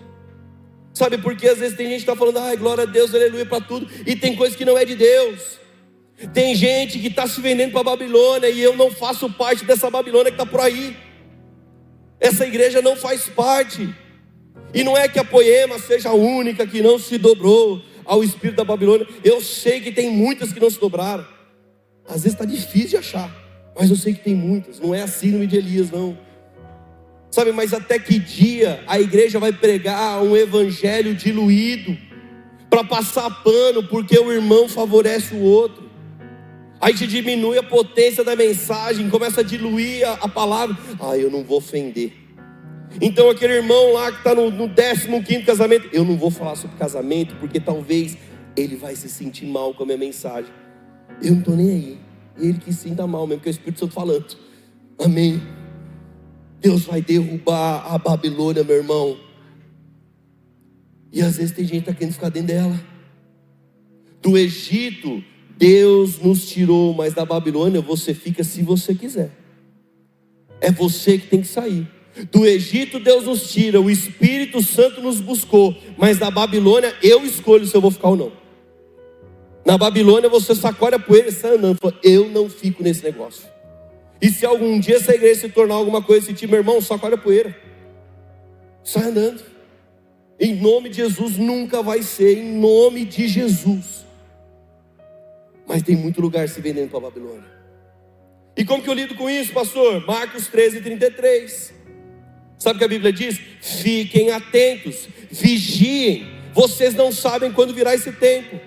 [SPEAKER 2] Sabe, porque às vezes tem gente que está falando, ai, glória a Deus, aleluia para tudo, e tem coisa que não é de Deus. Tem gente que está se vendendo para a Babilônia, e eu não faço parte dessa Babilônia que está por aí. Essa igreja não faz parte. E não é que a Poema seja a única que não se dobrou ao espírito da Babilônia. Eu sei que tem muitas que não se dobraram. Às vezes está difícil de achar, mas eu sei que tem muitas. Não é assim no de Elias, não. Sabe, mas até que dia a igreja vai pregar um evangelho diluído para passar pano porque o irmão favorece o outro? A gente diminui a potência da mensagem, começa a diluir a, a palavra. Ah, eu não vou ofender. Então aquele irmão lá que está no, no 15 casamento, eu não vou falar sobre casamento, porque talvez ele vai se sentir mal com a minha mensagem. Eu não estou nem aí. Ele que se sinta mal mesmo, que é o Espírito Santo falando. Amém. Deus vai derrubar a Babilônia, meu irmão. E às vezes tem gente que está querendo ficar dentro dela. Do Egito, Deus nos tirou, mas da Babilônia você fica se você quiser. É você que tem que sair. Do Egito Deus nos tira, o Espírito Santo nos buscou, mas da Babilônia eu escolho se eu vou ficar ou não. Na Babilônia você sacode a poeira e sai andando. Eu não fico nesse negócio. E se algum dia essa igreja se tornar alguma coisa esse tipo, meu irmão, sacode a poeira. Sai andando. Em nome de Jesus nunca vai ser, em nome de Jesus. Mas tem muito lugar se vendendo para a Babilônia. E como que eu lido com isso, pastor? Marcos 13, 33. Sabe o que a Bíblia diz? Fiquem atentos, vigiem. Vocês não sabem quando virá esse tempo.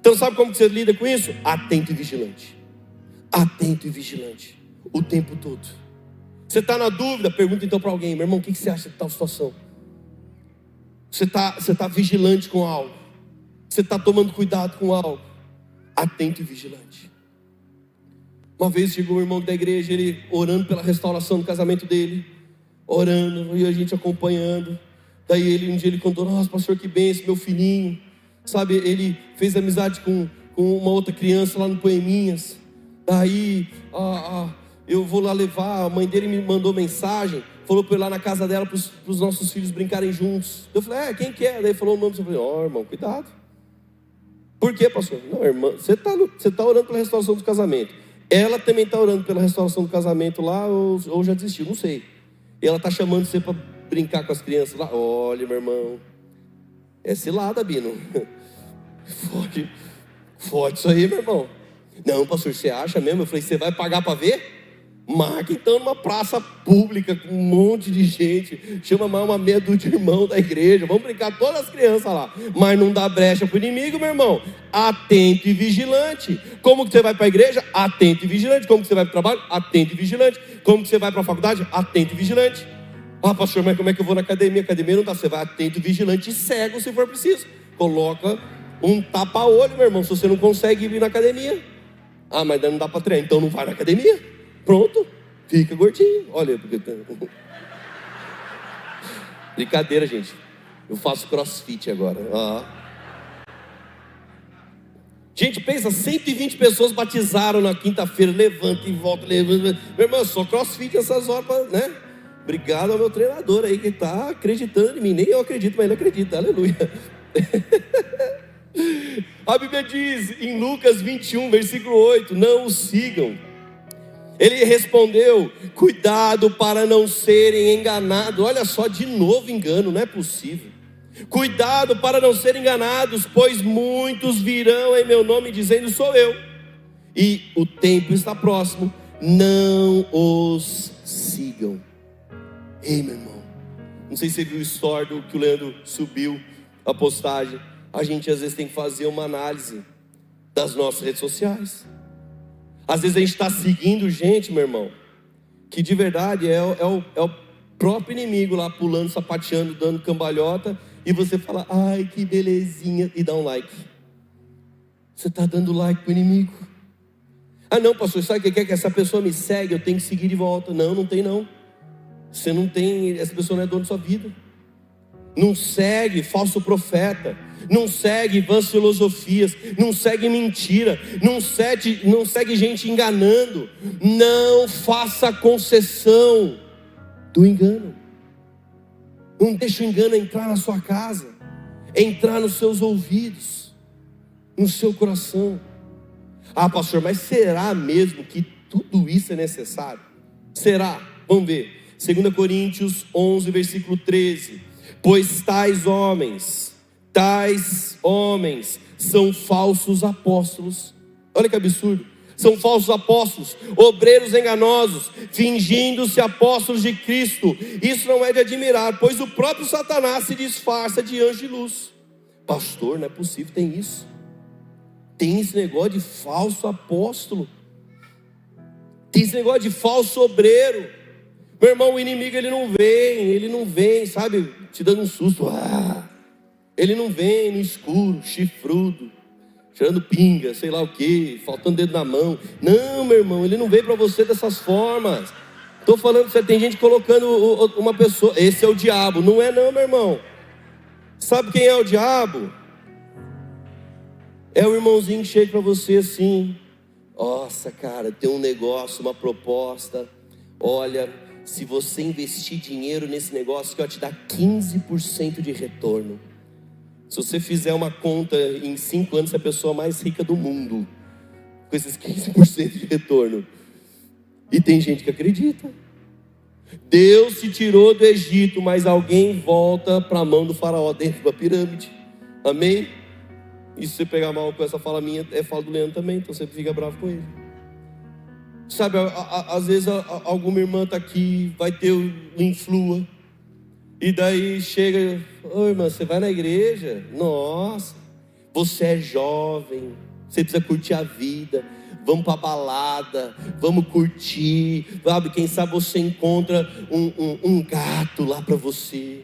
[SPEAKER 2] Então, sabe como você lida com isso? Atento e vigilante. Atento e vigilante. O tempo todo. Você está na dúvida? Pergunta então para alguém, meu irmão, o que você acha de tal situação? Você está você tá vigilante com algo. Você está tomando cuidado com algo atento e vigilante. Uma vez chegou um irmão da igreja, ele orando pela restauração do casamento dele, orando, e a gente acompanhando. Daí ele um dia ele contou, nossa pastor, que benção, meu filhinho. Sabe, ele fez amizade com, com uma outra criança lá no Poeminhas. Daí ah, ah, eu vou lá levar, a mãe dele me mandou mensagem, falou para ir lá na casa dela para os nossos filhos brincarem juntos. Eu falei, é, quem quer? É? Daí falou o nome, eu falei, ó oh, irmão, cuidado. Por quê, pastor? Não, irmã, você está tá orando pela restauração do casamento. Ela também está orando pela restauração do casamento lá, ou, ou já desistiu, não sei. Ela está chamando você para brincar com as crianças lá. Olha, meu irmão, é cilada, Bino. Forte, forte isso aí, meu irmão. Não, pastor, você acha mesmo? Eu falei, você vai pagar para ver? Marca então numa praça pública com um monte de gente. Chama mais uma meia dúzia de irmão da igreja. Vamos brincar todas as crianças lá. Mas não dá brecha para o inimigo, meu irmão. Atento e vigilante. Como que você vai para a igreja? Atento e vigilante. Como que você vai para o trabalho? Atento e vigilante. Como que você vai para a faculdade? Atento e vigilante. Ah, pastor, mas como é que eu vou na academia? Academia não dá. Você vai atento, vigilante e cego se for preciso. Coloca um tapa-olho, meu irmão, se você não consegue ir na academia. Ah, mas não dá para treinar. Então não vai na academia. Pronto, fica gordinho. Olha, porque. Brincadeira, gente. Eu faço crossfit agora. Ah. Gente, pensa, 120 pessoas batizaram na quinta-feira, levanta e volta, levanta. Meu irmão, só crossfit essas horas, né? Obrigado ao meu treinador aí que está acreditando em mim. Nem eu acredito, mas ele acredita. Aleluia. A Bíblia diz em Lucas 21, versículo 8: Não o sigam ele respondeu: Cuidado para não serem enganados. Olha só, de novo engano, não é possível. Cuidado para não serem enganados, pois muitos virão em meu nome dizendo: Sou eu. E o tempo está próximo, não os sigam. Ei, meu irmão, não sei se você viu o story do que o Leandro subiu a postagem. A gente às vezes tem que fazer uma análise das nossas redes sociais. Às vezes a gente está seguindo gente, meu irmão, que de verdade é, é, o, é o próprio inimigo lá pulando, sapateando, dando cambalhota, e você fala, ai que belezinha, e dá um like. Você está dando like para o inimigo. Ah, não, pastor, sabe o que quer que essa pessoa me segue? Eu tenho que seguir de volta. Não, não tem não. Você não tem, essa pessoa não é dona da sua vida. Não segue falso profeta, não segue vãs filosofias, não segue mentira, não segue, não segue gente enganando. Não faça concessão do engano. Não deixe o engano entrar na sua casa, entrar nos seus ouvidos, no seu coração. Ah, pastor, mas será mesmo que tudo isso é necessário? Será? Vamos ver. 2 Coríntios 11, versículo 13. Pois tais homens, tais homens são falsos apóstolos. Olha que absurdo. São falsos apóstolos, obreiros enganosos, fingindo-se apóstolos de Cristo. Isso não é de admirar, pois o próprio Satanás se disfarça de anjo de luz. Pastor, não é possível, tem isso. Tem esse negócio de falso apóstolo. Tem esse negócio de falso obreiro. Meu irmão, o inimigo ele não vem, ele não vem, sabe, te dando um susto. Ah, ele não vem no escuro, chifrudo, tirando pinga, sei lá o que, faltando dedo na mão. Não, meu irmão, ele não vem para você dessas formas. Estou falando você tem gente colocando uma pessoa. Esse é o diabo. Não é, não, meu irmão. Sabe quem é o diabo? É o irmãozinho que chega para você assim: Nossa, cara, tem um negócio, uma proposta. Olha, se você investir dinheiro nesse negócio, que eu te dar 15% de retorno. Se você fizer uma conta em 5 anos, você é a pessoa mais rica do mundo, com esses 15% de retorno. E tem gente que acredita. Deus se tirou do Egito, mas alguém volta para a mão do faraó dentro da pirâmide. Amém? E se você pegar mal com essa fala minha, é fala do Leandro também, então você fica bravo com ele. Sabe, a, a, às vezes a, alguma irmã está aqui, vai ter o influa, e daí chega, irmã, você vai na igreja? Nossa, você é jovem, você precisa curtir a vida, vamos para balada, vamos curtir, sabe? Quem sabe você encontra um, um, um gato lá para você.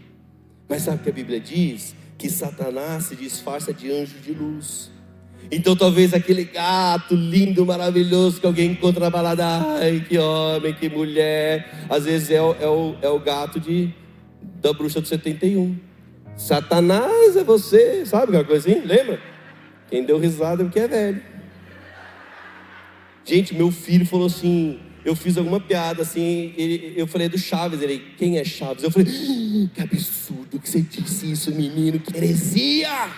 [SPEAKER 2] Mas sabe o que a Bíblia diz? que Satanás se disfarça de anjo de luz. Então talvez aquele gato lindo, maravilhoso que alguém encontra na balada, ai que homem, que mulher, às vezes é é o, é o gato de, da bruxa do 71. Satanás é você, sabe aquela assim? Lembra? Quem deu risada é porque é velho. Gente, meu filho falou assim: eu fiz alguma piada assim, ele, eu falei do Chaves, ele, quem é Chaves? Eu falei, que absurdo que você disse isso, menino, que heresia!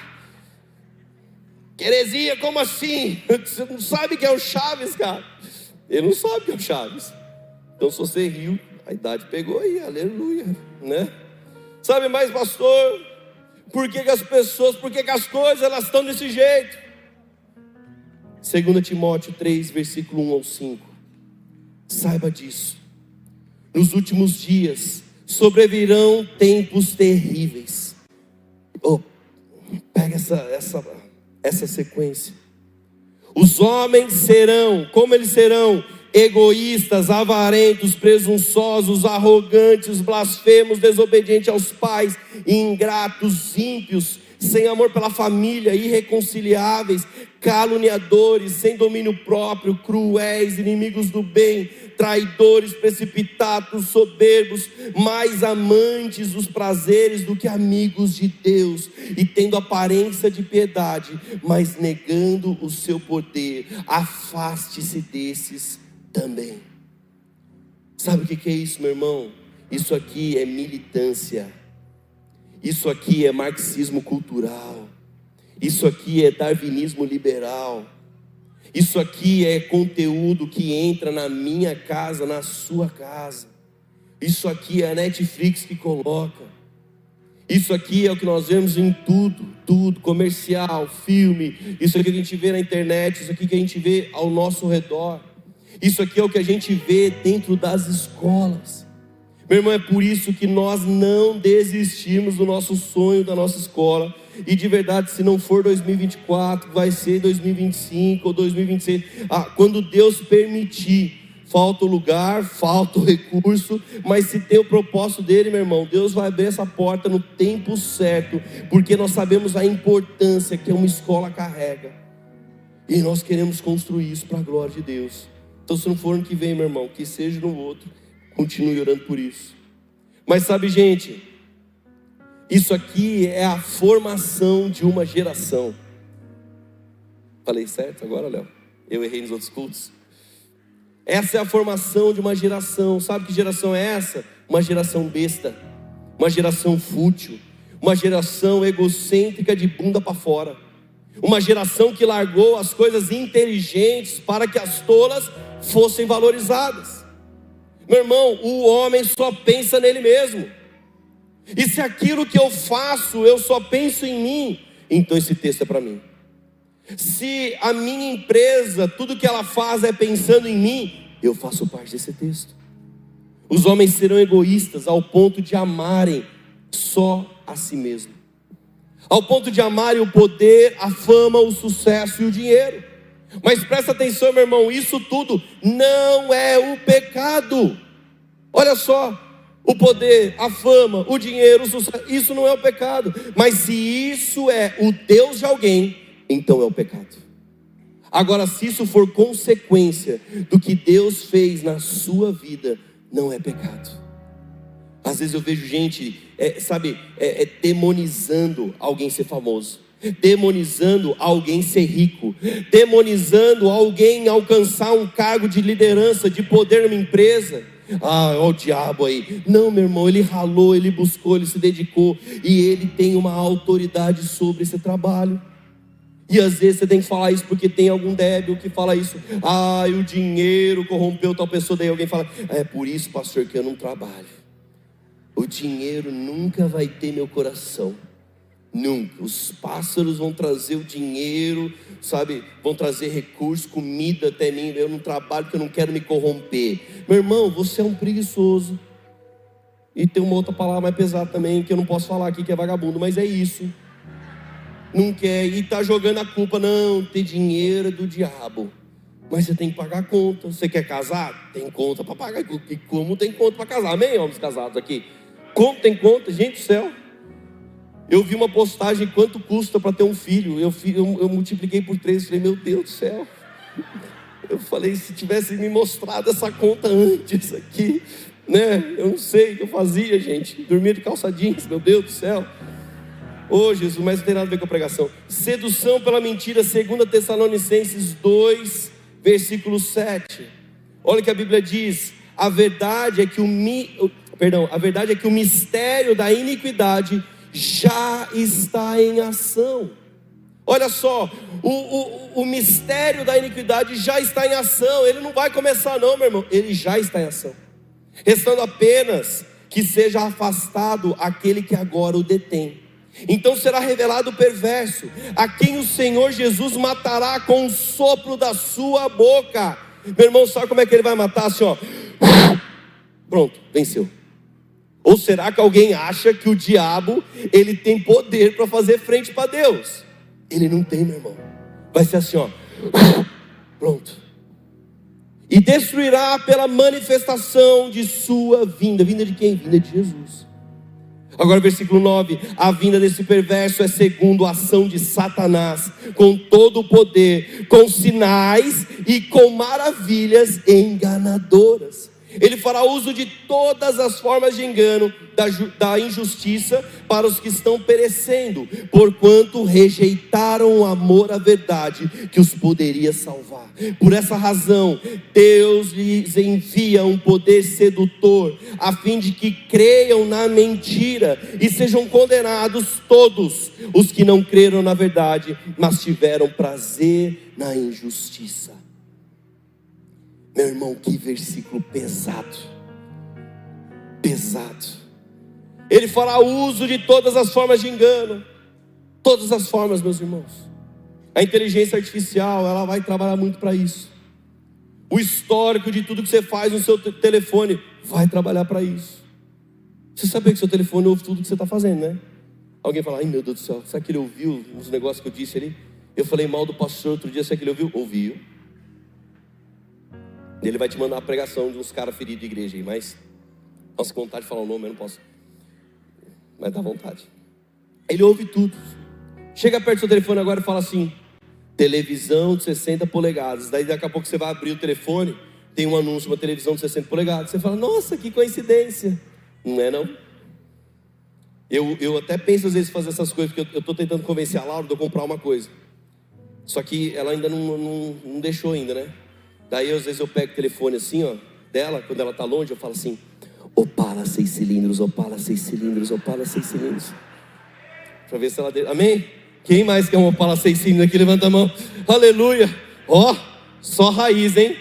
[SPEAKER 2] Heresia, como assim? Você não sabe que é o Chaves, cara? Ele não sabe que é o Chaves. Então, se você riu, a idade pegou aí, aleluia, né? Sabe mais, pastor? Por que, que as pessoas, por que, que as coisas elas estão desse jeito? 2 Timóteo 3, versículo 1 ao 5. Saiba disso. Nos últimos dias sobrevirão tempos terríveis. Oh, pega essa, essa, essa sequência. Os homens serão, como eles serão? Egoístas, avarentos, presunçosos, arrogantes, blasfemos, desobedientes aos pais, ingratos, ímpios, sem amor pela família, irreconciliáveis, caluniadores, sem domínio próprio, cruéis, inimigos do bem, traidores, precipitados, soberbos, mais amantes dos prazeres do que amigos de Deus, e tendo aparência de piedade, mas negando o seu poder. Afaste-se desses também. Sabe o que é isso, meu irmão? Isso aqui é militância. Isso aqui é marxismo cultural. Isso aqui é darwinismo liberal. Isso aqui é conteúdo que entra na minha casa, na sua casa. Isso aqui é a Netflix que coloca. Isso aqui é o que nós vemos em tudo, tudo, comercial, filme. Isso aqui que a gente vê na internet, isso aqui que a gente vê ao nosso redor. Isso aqui é o que a gente vê dentro das escolas. Meu irmão, é por isso que nós não desistimos do nosso sonho da nossa escola. E de verdade, se não for 2024, vai ser 2025 ou 2026. Ah, quando Deus permitir, falta o lugar, falta o recurso, mas se tem o propósito dele, meu irmão, Deus vai abrir essa porta no tempo certo, porque nós sabemos a importância que uma escola carrega. E nós queremos construir isso para a glória de Deus. Então, se não for ano que vem, meu irmão, que seja no outro, continue orando por isso. Mas sabe, gente, isso aqui é a formação de uma geração. Falei certo agora, Léo? Eu errei nos outros cultos. Essa é a formação de uma geração. Sabe que geração é essa? Uma geração besta, uma geração fútil, uma geração egocêntrica de bunda para fora. Uma geração que largou as coisas inteligentes para que as tolas fossem valorizadas. Meu irmão, o homem só pensa nele mesmo. E se aquilo que eu faço eu só penso em mim, então esse texto é para mim. Se a minha empresa, tudo que ela faz é pensando em mim, eu faço parte desse texto. Os homens serão egoístas ao ponto de amarem só a si mesmo, ao ponto de amarem o poder, a fama, o sucesso e o dinheiro. Mas presta atenção, meu irmão, isso tudo não é o pecado. Olha só, o poder, a fama, o dinheiro, o sucesso, isso não é o pecado. Mas se isso é o Deus de alguém, então é o pecado. Agora, se isso for consequência do que Deus fez na sua vida, não é pecado. Às vezes eu vejo gente, é, sabe, é, é, demonizando alguém ser famoso, demonizando alguém ser rico, demonizando alguém alcançar um cargo de liderança, de poder numa empresa. Ah, olha o diabo aí. Não, meu irmão, ele ralou, ele buscou, ele se dedicou e ele tem uma autoridade sobre esse trabalho. E às vezes você tem que falar isso porque tem algum débil que fala isso. Ah, o dinheiro corrompeu tal pessoa. Daí alguém fala: É por isso, pastor, que eu não trabalho. O dinheiro nunca vai ter meu coração. Nunca. Os pássaros vão trazer o dinheiro, sabe? Vão trazer recursos, comida até mim. Eu não trabalho porque eu não quero me corromper. Meu irmão, você é um preguiçoso. E tem uma outra palavra mais pesada também que eu não posso falar aqui, que é vagabundo, mas é isso não quer e está jogando a culpa, não, ter dinheiro é do diabo. Mas você tem que pagar a conta. Você quer casar? Tem conta para pagar. E como tem conta para casar? Amém, homens casados aqui? Como tem conta? Gente do céu. Eu vi uma postagem quanto custa para ter um filho. Eu, eu, eu multipliquei por três. Falei, meu Deus do céu. Eu falei, se tivesse me mostrado essa conta antes aqui, né? Eu não sei o que eu fazia, gente. Dormia de calça jeans, meu Deus do céu. Ô oh, Jesus, mas não tem nada a ver com a pregação. Sedução pela mentira, 2 Tessalonicenses 2, versículo 7. Olha o que a Bíblia diz: a verdade é que o mi... perdão, a verdade é que o mistério da iniquidade já está em ação. Olha só, o, o, o mistério da iniquidade já está em ação, ele não vai começar, não, meu irmão, ele já está em ação, restando apenas que seja afastado aquele que agora o detém. Então será revelado o perverso, a quem o Senhor Jesus matará com o sopro da sua boca. Meu irmão, sabe como é que ele vai matar assim, ó? Pronto, venceu. Ou será que alguém acha que o diabo ele tem poder para fazer frente para Deus? Ele não tem, meu irmão. Vai ser assim, ó. Pronto. E destruirá pela manifestação de sua vinda. Vinda de quem? Vinda de Jesus. Agora, versículo 9: a vinda desse perverso é segundo a ação de Satanás, com todo o poder, com sinais e com maravilhas enganadoras ele fará uso de todas as formas de engano, da, da, injustiça para os que estão perecendo, porquanto rejeitaram o amor à verdade que os poderia salvar. Por essa razão, Deus lhes envia um poder sedutor, a fim de que creiam na mentira e sejam condenados todos os que não creram na verdade, mas tiveram prazer na injustiça. Meu irmão, que versículo pesado. Pesado. Ele fará uso de todas as formas de engano. Todas as formas, meus irmãos. A inteligência artificial, ela vai trabalhar muito para isso. O histórico de tudo que você faz no seu telefone vai trabalhar para isso. Você sabia que seu telefone ouve tudo que você está fazendo, né? Alguém fala, ai meu Deus do céu, será que ele ouviu os negócios que eu disse ali? Eu falei mal do pastor outro dia, será que ele ouviu? Ouviu. Ele vai te mandar a pregação de uns caras feridos de igreja aí, mas. Nossa, vontade de falar o nome, eu não posso. Mas dá vontade. Ele ouve tudo. Chega perto do seu telefone agora e fala assim: televisão de 60 polegadas. Daí daqui a pouco você vai abrir o telefone, tem um anúncio, uma televisão de 60 polegadas. Você fala, nossa, que coincidência. Não é não? Eu, eu até penso às vezes fazer essas coisas, porque eu estou tentando convencer a Laura de eu comprar uma coisa. Só que ela ainda não, não, não deixou ainda, né? Daí às vezes eu pego o telefone assim, ó, dela, quando ela está longe, eu falo assim, Opala seis cilindros, Opala seis cilindros, Opala seis cilindros. Para ver se ela... Amém? Quem mais quer um Opala 6 cilindros aqui? Levanta a mão. Aleluia. Ó, oh, só raiz, hein?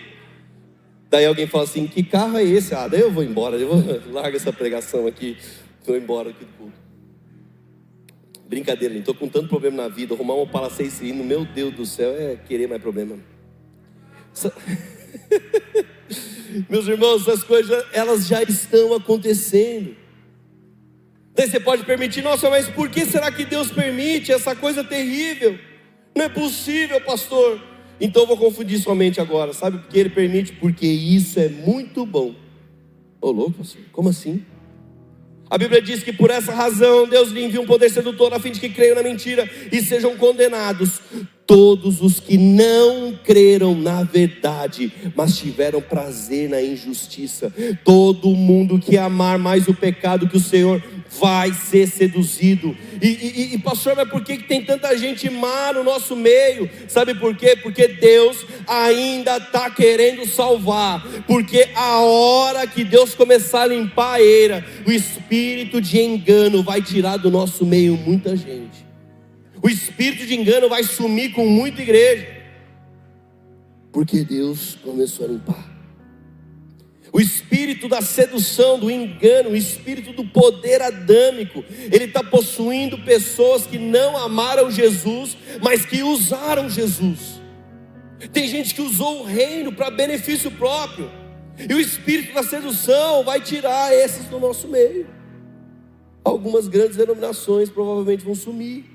[SPEAKER 2] Daí alguém fala assim: Que carro é esse? Ah, daí eu vou embora. Eu vou larga essa pregação aqui. Vou embora aqui do culto. Brincadeira, gente. Estou com tanto problema na vida. Arrumar um Opala 6 cilindros, meu Deus do céu, é querer mais problema. Meus irmãos, essas coisas elas já estão acontecendo. Daí você pode permitir, nossa, mas por que será que Deus permite essa coisa terrível? Não é possível, pastor. Então eu vou confundir somente agora, sabe por que ele permite? Porque isso é muito bom. Ô louco, pastor, como assim? A Bíblia diz que por essa razão Deus lhe envia um poder sedutor a fim de que creiam na mentira e sejam condenados todos os que não creram na verdade, mas tiveram prazer na injustiça. Todo mundo que amar mais o pecado que o Senhor vai ser seduzido. E, e, e pastor, mas por que, tem tanta gente má no nosso meio? Sabe por quê? Porque Deus ainda está querendo salvar. Porque a hora que Deus começar a limpar a eira, o espírito de engano vai tirar do nosso meio muita gente. O espírito de engano vai sumir com muita igreja. Porque Deus começou a limpar. O espírito da sedução, do engano, o espírito do poder adâmico, ele está possuindo pessoas que não amaram Jesus, mas que usaram Jesus. Tem gente que usou o reino para benefício próprio, e o espírito da sedução vai tirar esses do nosso meio. Algumas grandes denominações provavelmente vão sumir.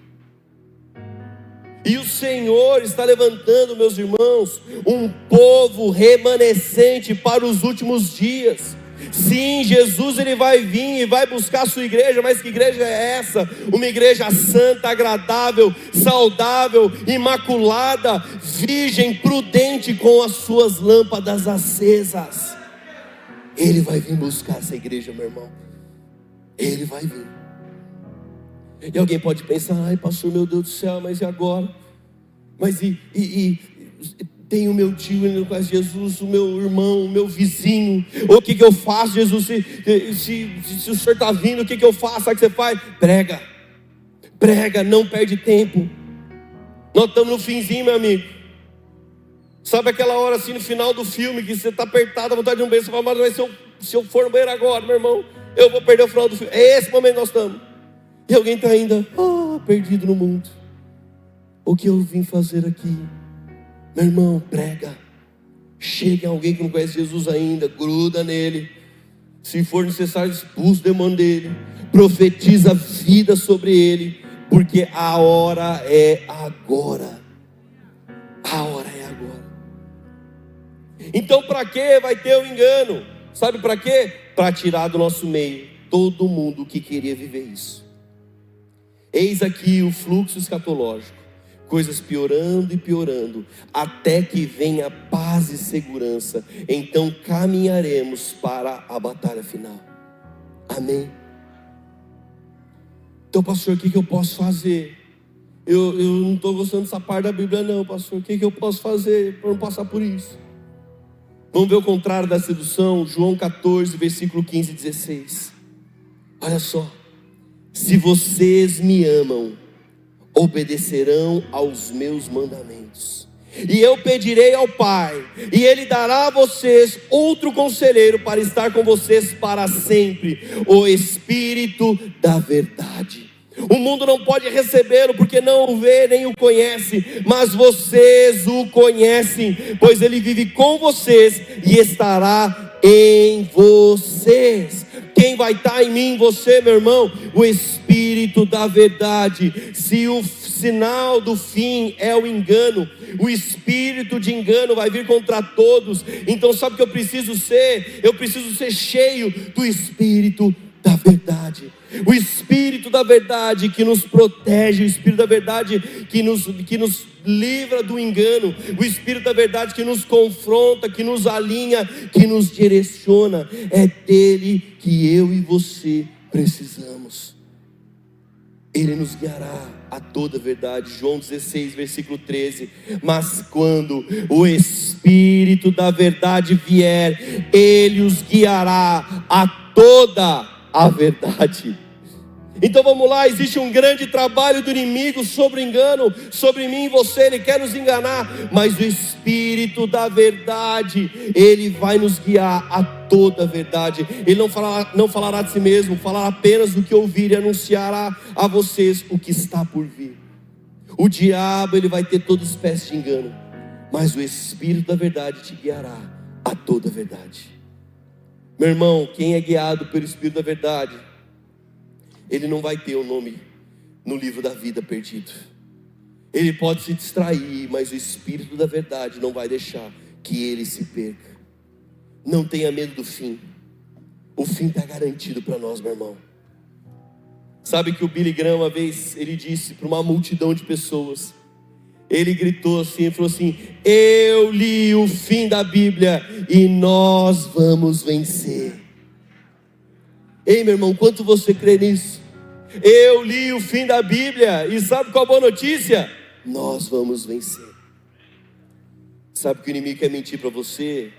[SPEAKER 2] E o Senhor está levantando, meus irmãos, um povo remanescente para os últimos dias. Sim, Jesus ele vai vir e vai buscar a sua igreja, mas que igreja é essa? Uma igreja santa, agradável, saudável, imaculada, virgem, prudente, com as suas lâmpadas acesas. Ele vai vir buscar essa igreja, meu irmão. Ele vai vir. E alguém pode pensar, ai pastor, meu Deus do céu, mas e agora? Mas e, e, e tem o meu tio indo com Jesus, o meu irmão, o meu vizinho. O que, que eu faço, Jesus? Se, se, se o senhor está vindo, o que, que eu faço? Sabe o que você faz? Prega, prega, não perde tempo. Nós estamos no finzinho, meu amigo. Sabe aquela hora assim no final do filme que você está apertado, a vontade de um beijo, você fala, mas se eu, se eu for no banheiro agora, meu irmão, eu vou perder o final do filme. É esse momento que nós estamos. E alguém está ainda, oh, perdido no mundo. O que eu vim fazer aqui? Meu irmão, prega. Chega alguém que não conhece Jesus ainda, gruda nele. Se for necessário, expulsa o demônio dele. Profetiza vida sobre ele. Porque a hora é agora. A hora é agora. Então, para que vai ter o engano? Sabe para quê? Para tirar do nosso meio todo mundo que queria viver isso. Eis aqui o fluxo escatológico, coisas piorando e piorando, até que venha paz e segurança. Então caminharemos para a batalha final. Amém. Então, pastor, o que, eu posso fazer? Eu, eu não estou gostando dessa parte da Bíblia, não, pastor. O que eu posso fazer para não passar por isso? Vamos ver o contrário da sedução, João 14, versículo 15 e 16. Olha só. Se vocês me amam, obedecerão aos meus mandamentos. E eu pedirei ao Pai, e Ele dará a vocês outro conselheiro para estar com vocês para sempre, o Espírito da Verdade. O mundo não pode recebê-lo porque não o vê nem o conhece, mas vocês o conhecem, pois ele vive com vocês e estará em vocês. Quem vai estar em mim, você, meu irmão? O Espírito da verdade. Se, o, sinal do fim é o engano. O espírito de engano vai vir contra todos. Então, sabe o que eu preciso ser? Eu preciso ser cheio do espírito da verdade. O Espírito da verdade que nos protege, o Espírito da verdade que nos, que nos livra do engano, o Espírito da verdade que nos confronta, que nos alinha, que nos direciona. É dele que eu e você precisamos. Ele nos guiará a toda verdade. João 16, versículo 13. Mas quando o Espírito da verdade vier, ele os guiará a toda verdade. Então vamos lá, existe um grande trabalho do inimigo sobre o engano, sobre mim e você, ele quer nos enganar, mas o Espírito da verdade, ele vai nos guiar a toda a verdade. Ele não falará, não falará de si mesmo, falará apenas do que ouvir e anunciará a vocês o que está por vir. O diabo, ele vai ter toda espécie de engano, mas o Espírito da verdade te guiará a toda a verdade. Meu irmão, quem é guiado pelo Espírito da verdade, ele não vai ter o nome no livro da vida perdido. Ele pode se distrair, mas o Espírito da verdade não vai deixar que ele se perca. Não tenha medo do fim. O fim está garantido para nós, meu irmão. Sabe que o Billy Graham, uma vez, ele disse para uma multidão de pessoas: ele gritou assim, falou assim: Eu li o fim da Bíblia e nós vamos vencer. Ei, meu irmão, quanto você crê nisso? Eu li o fim da Bíblia e sabe qual a boa notícia? Nós vamos vencer. Sabe que o inimigo quer mentir para você?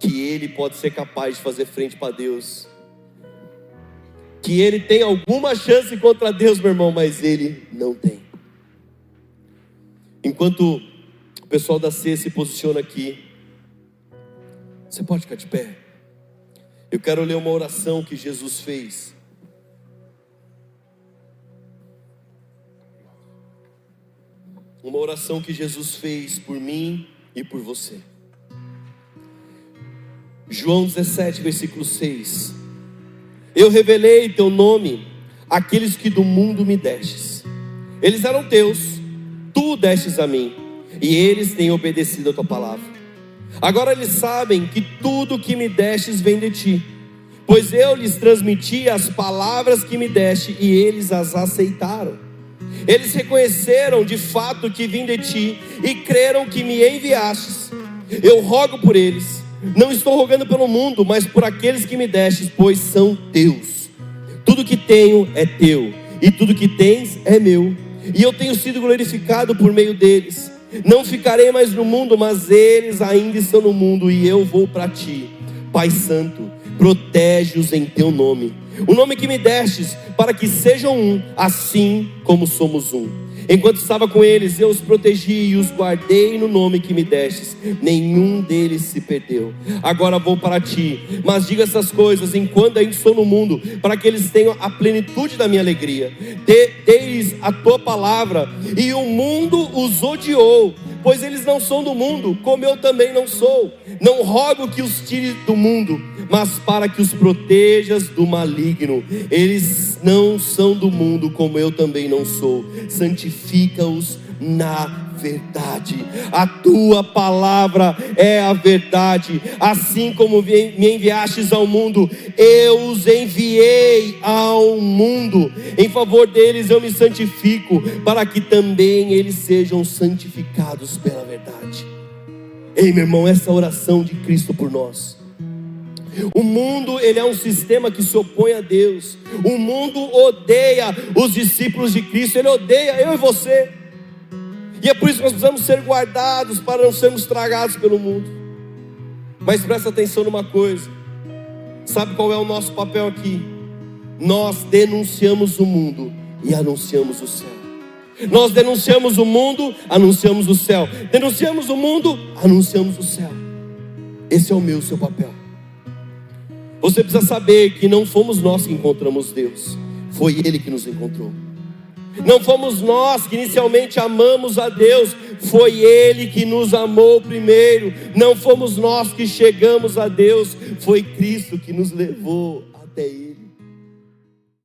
[SPEAKER 2] Que ele pode ser capaz de fazer frente para Deus. Que ele tem alguma chance contra Deus, meu irmão, mas ele não tem. Enquanto o pessoal da C se posiciona aqui, você pode ficar de pé. Eu quero ler uma oração que Jesus fez. Uma oração que Jesus fez por mim e por você. João 17, versículo 6. Eu revelei teu nome àqueles que do mundo me destes. Eles eram teus tu destes a mim, e eles têm obedecido a tua palavra. Agora eles sabem que tudo que me destes vem de ti, pois eu lhes transmiti as palavras que me deste e eles as aceitaram. Eles reconheceram de fato que vim de ti e creram que me enviastes. Eu rogo por eles, não estou rogando pelo mundo, mas por aqueles que me destes, pois são teus. Tudo que tenho é teu, e tudo que tens é meu e eu tenho sido glorificado por meio deles. Não ficarei mais no mundo, mas eles ainda estão no mundo, e eu vou para ti. Pai Santo, protege-os em teu nome, o nome que me destes, para que sejam um, assim como somos um. Enquanto estava com eles, eu os protegi e os guardei no nome que me destes. Nenhum deles se perdeu. Agora vou para ti, mas diga essas coisas enquanto ainda estou no mundo, para que eles tenham a plenitude da minha alegria. Dê-lhes a tua palavra, e o mundo os odiou, pois eles não são do mundo, como eu também não sou. Não rogo que os tire do mundo, mas para que os protejas do maligno. Eles não são do mundo, como eu também não sou. Santifica-os na verdade. A tua palavra é a verdade. Assim como me enviastes ao mundo, eu os enviei ao mundo. Em favor deles eu me santifico, para que também eles sejam santificados pela verdade. Ei, meu irmão, essa oração de Cristo por nós o mundo, ele é um sistema que se opõe a Deus. O mundo odeia os discípulos de Cristo, ele odeia eu e você. E é por isso que nós precisamos ser guardados para não sermos tragados pelo mundo. Mas presta atenção numa coisa. Sabe qual é o nosso papel aqui? Nós denunciamos o mundo e anunciamos o céu. Nós denunciamos o mundo, anunciamos o céu. Denunciamos o mundo, anunciamos o céu. Esse é o meu, seu papel. Você precisa saber que não fomos nós que encontramos Deus, foi Ele que nos encontrou. Não fomos nós que inicialmente amamos a Deus, foi Ele que nos amou primeiro. Não fomos nós que chegamos a Deus, foi Cristo que nos levou até Ele.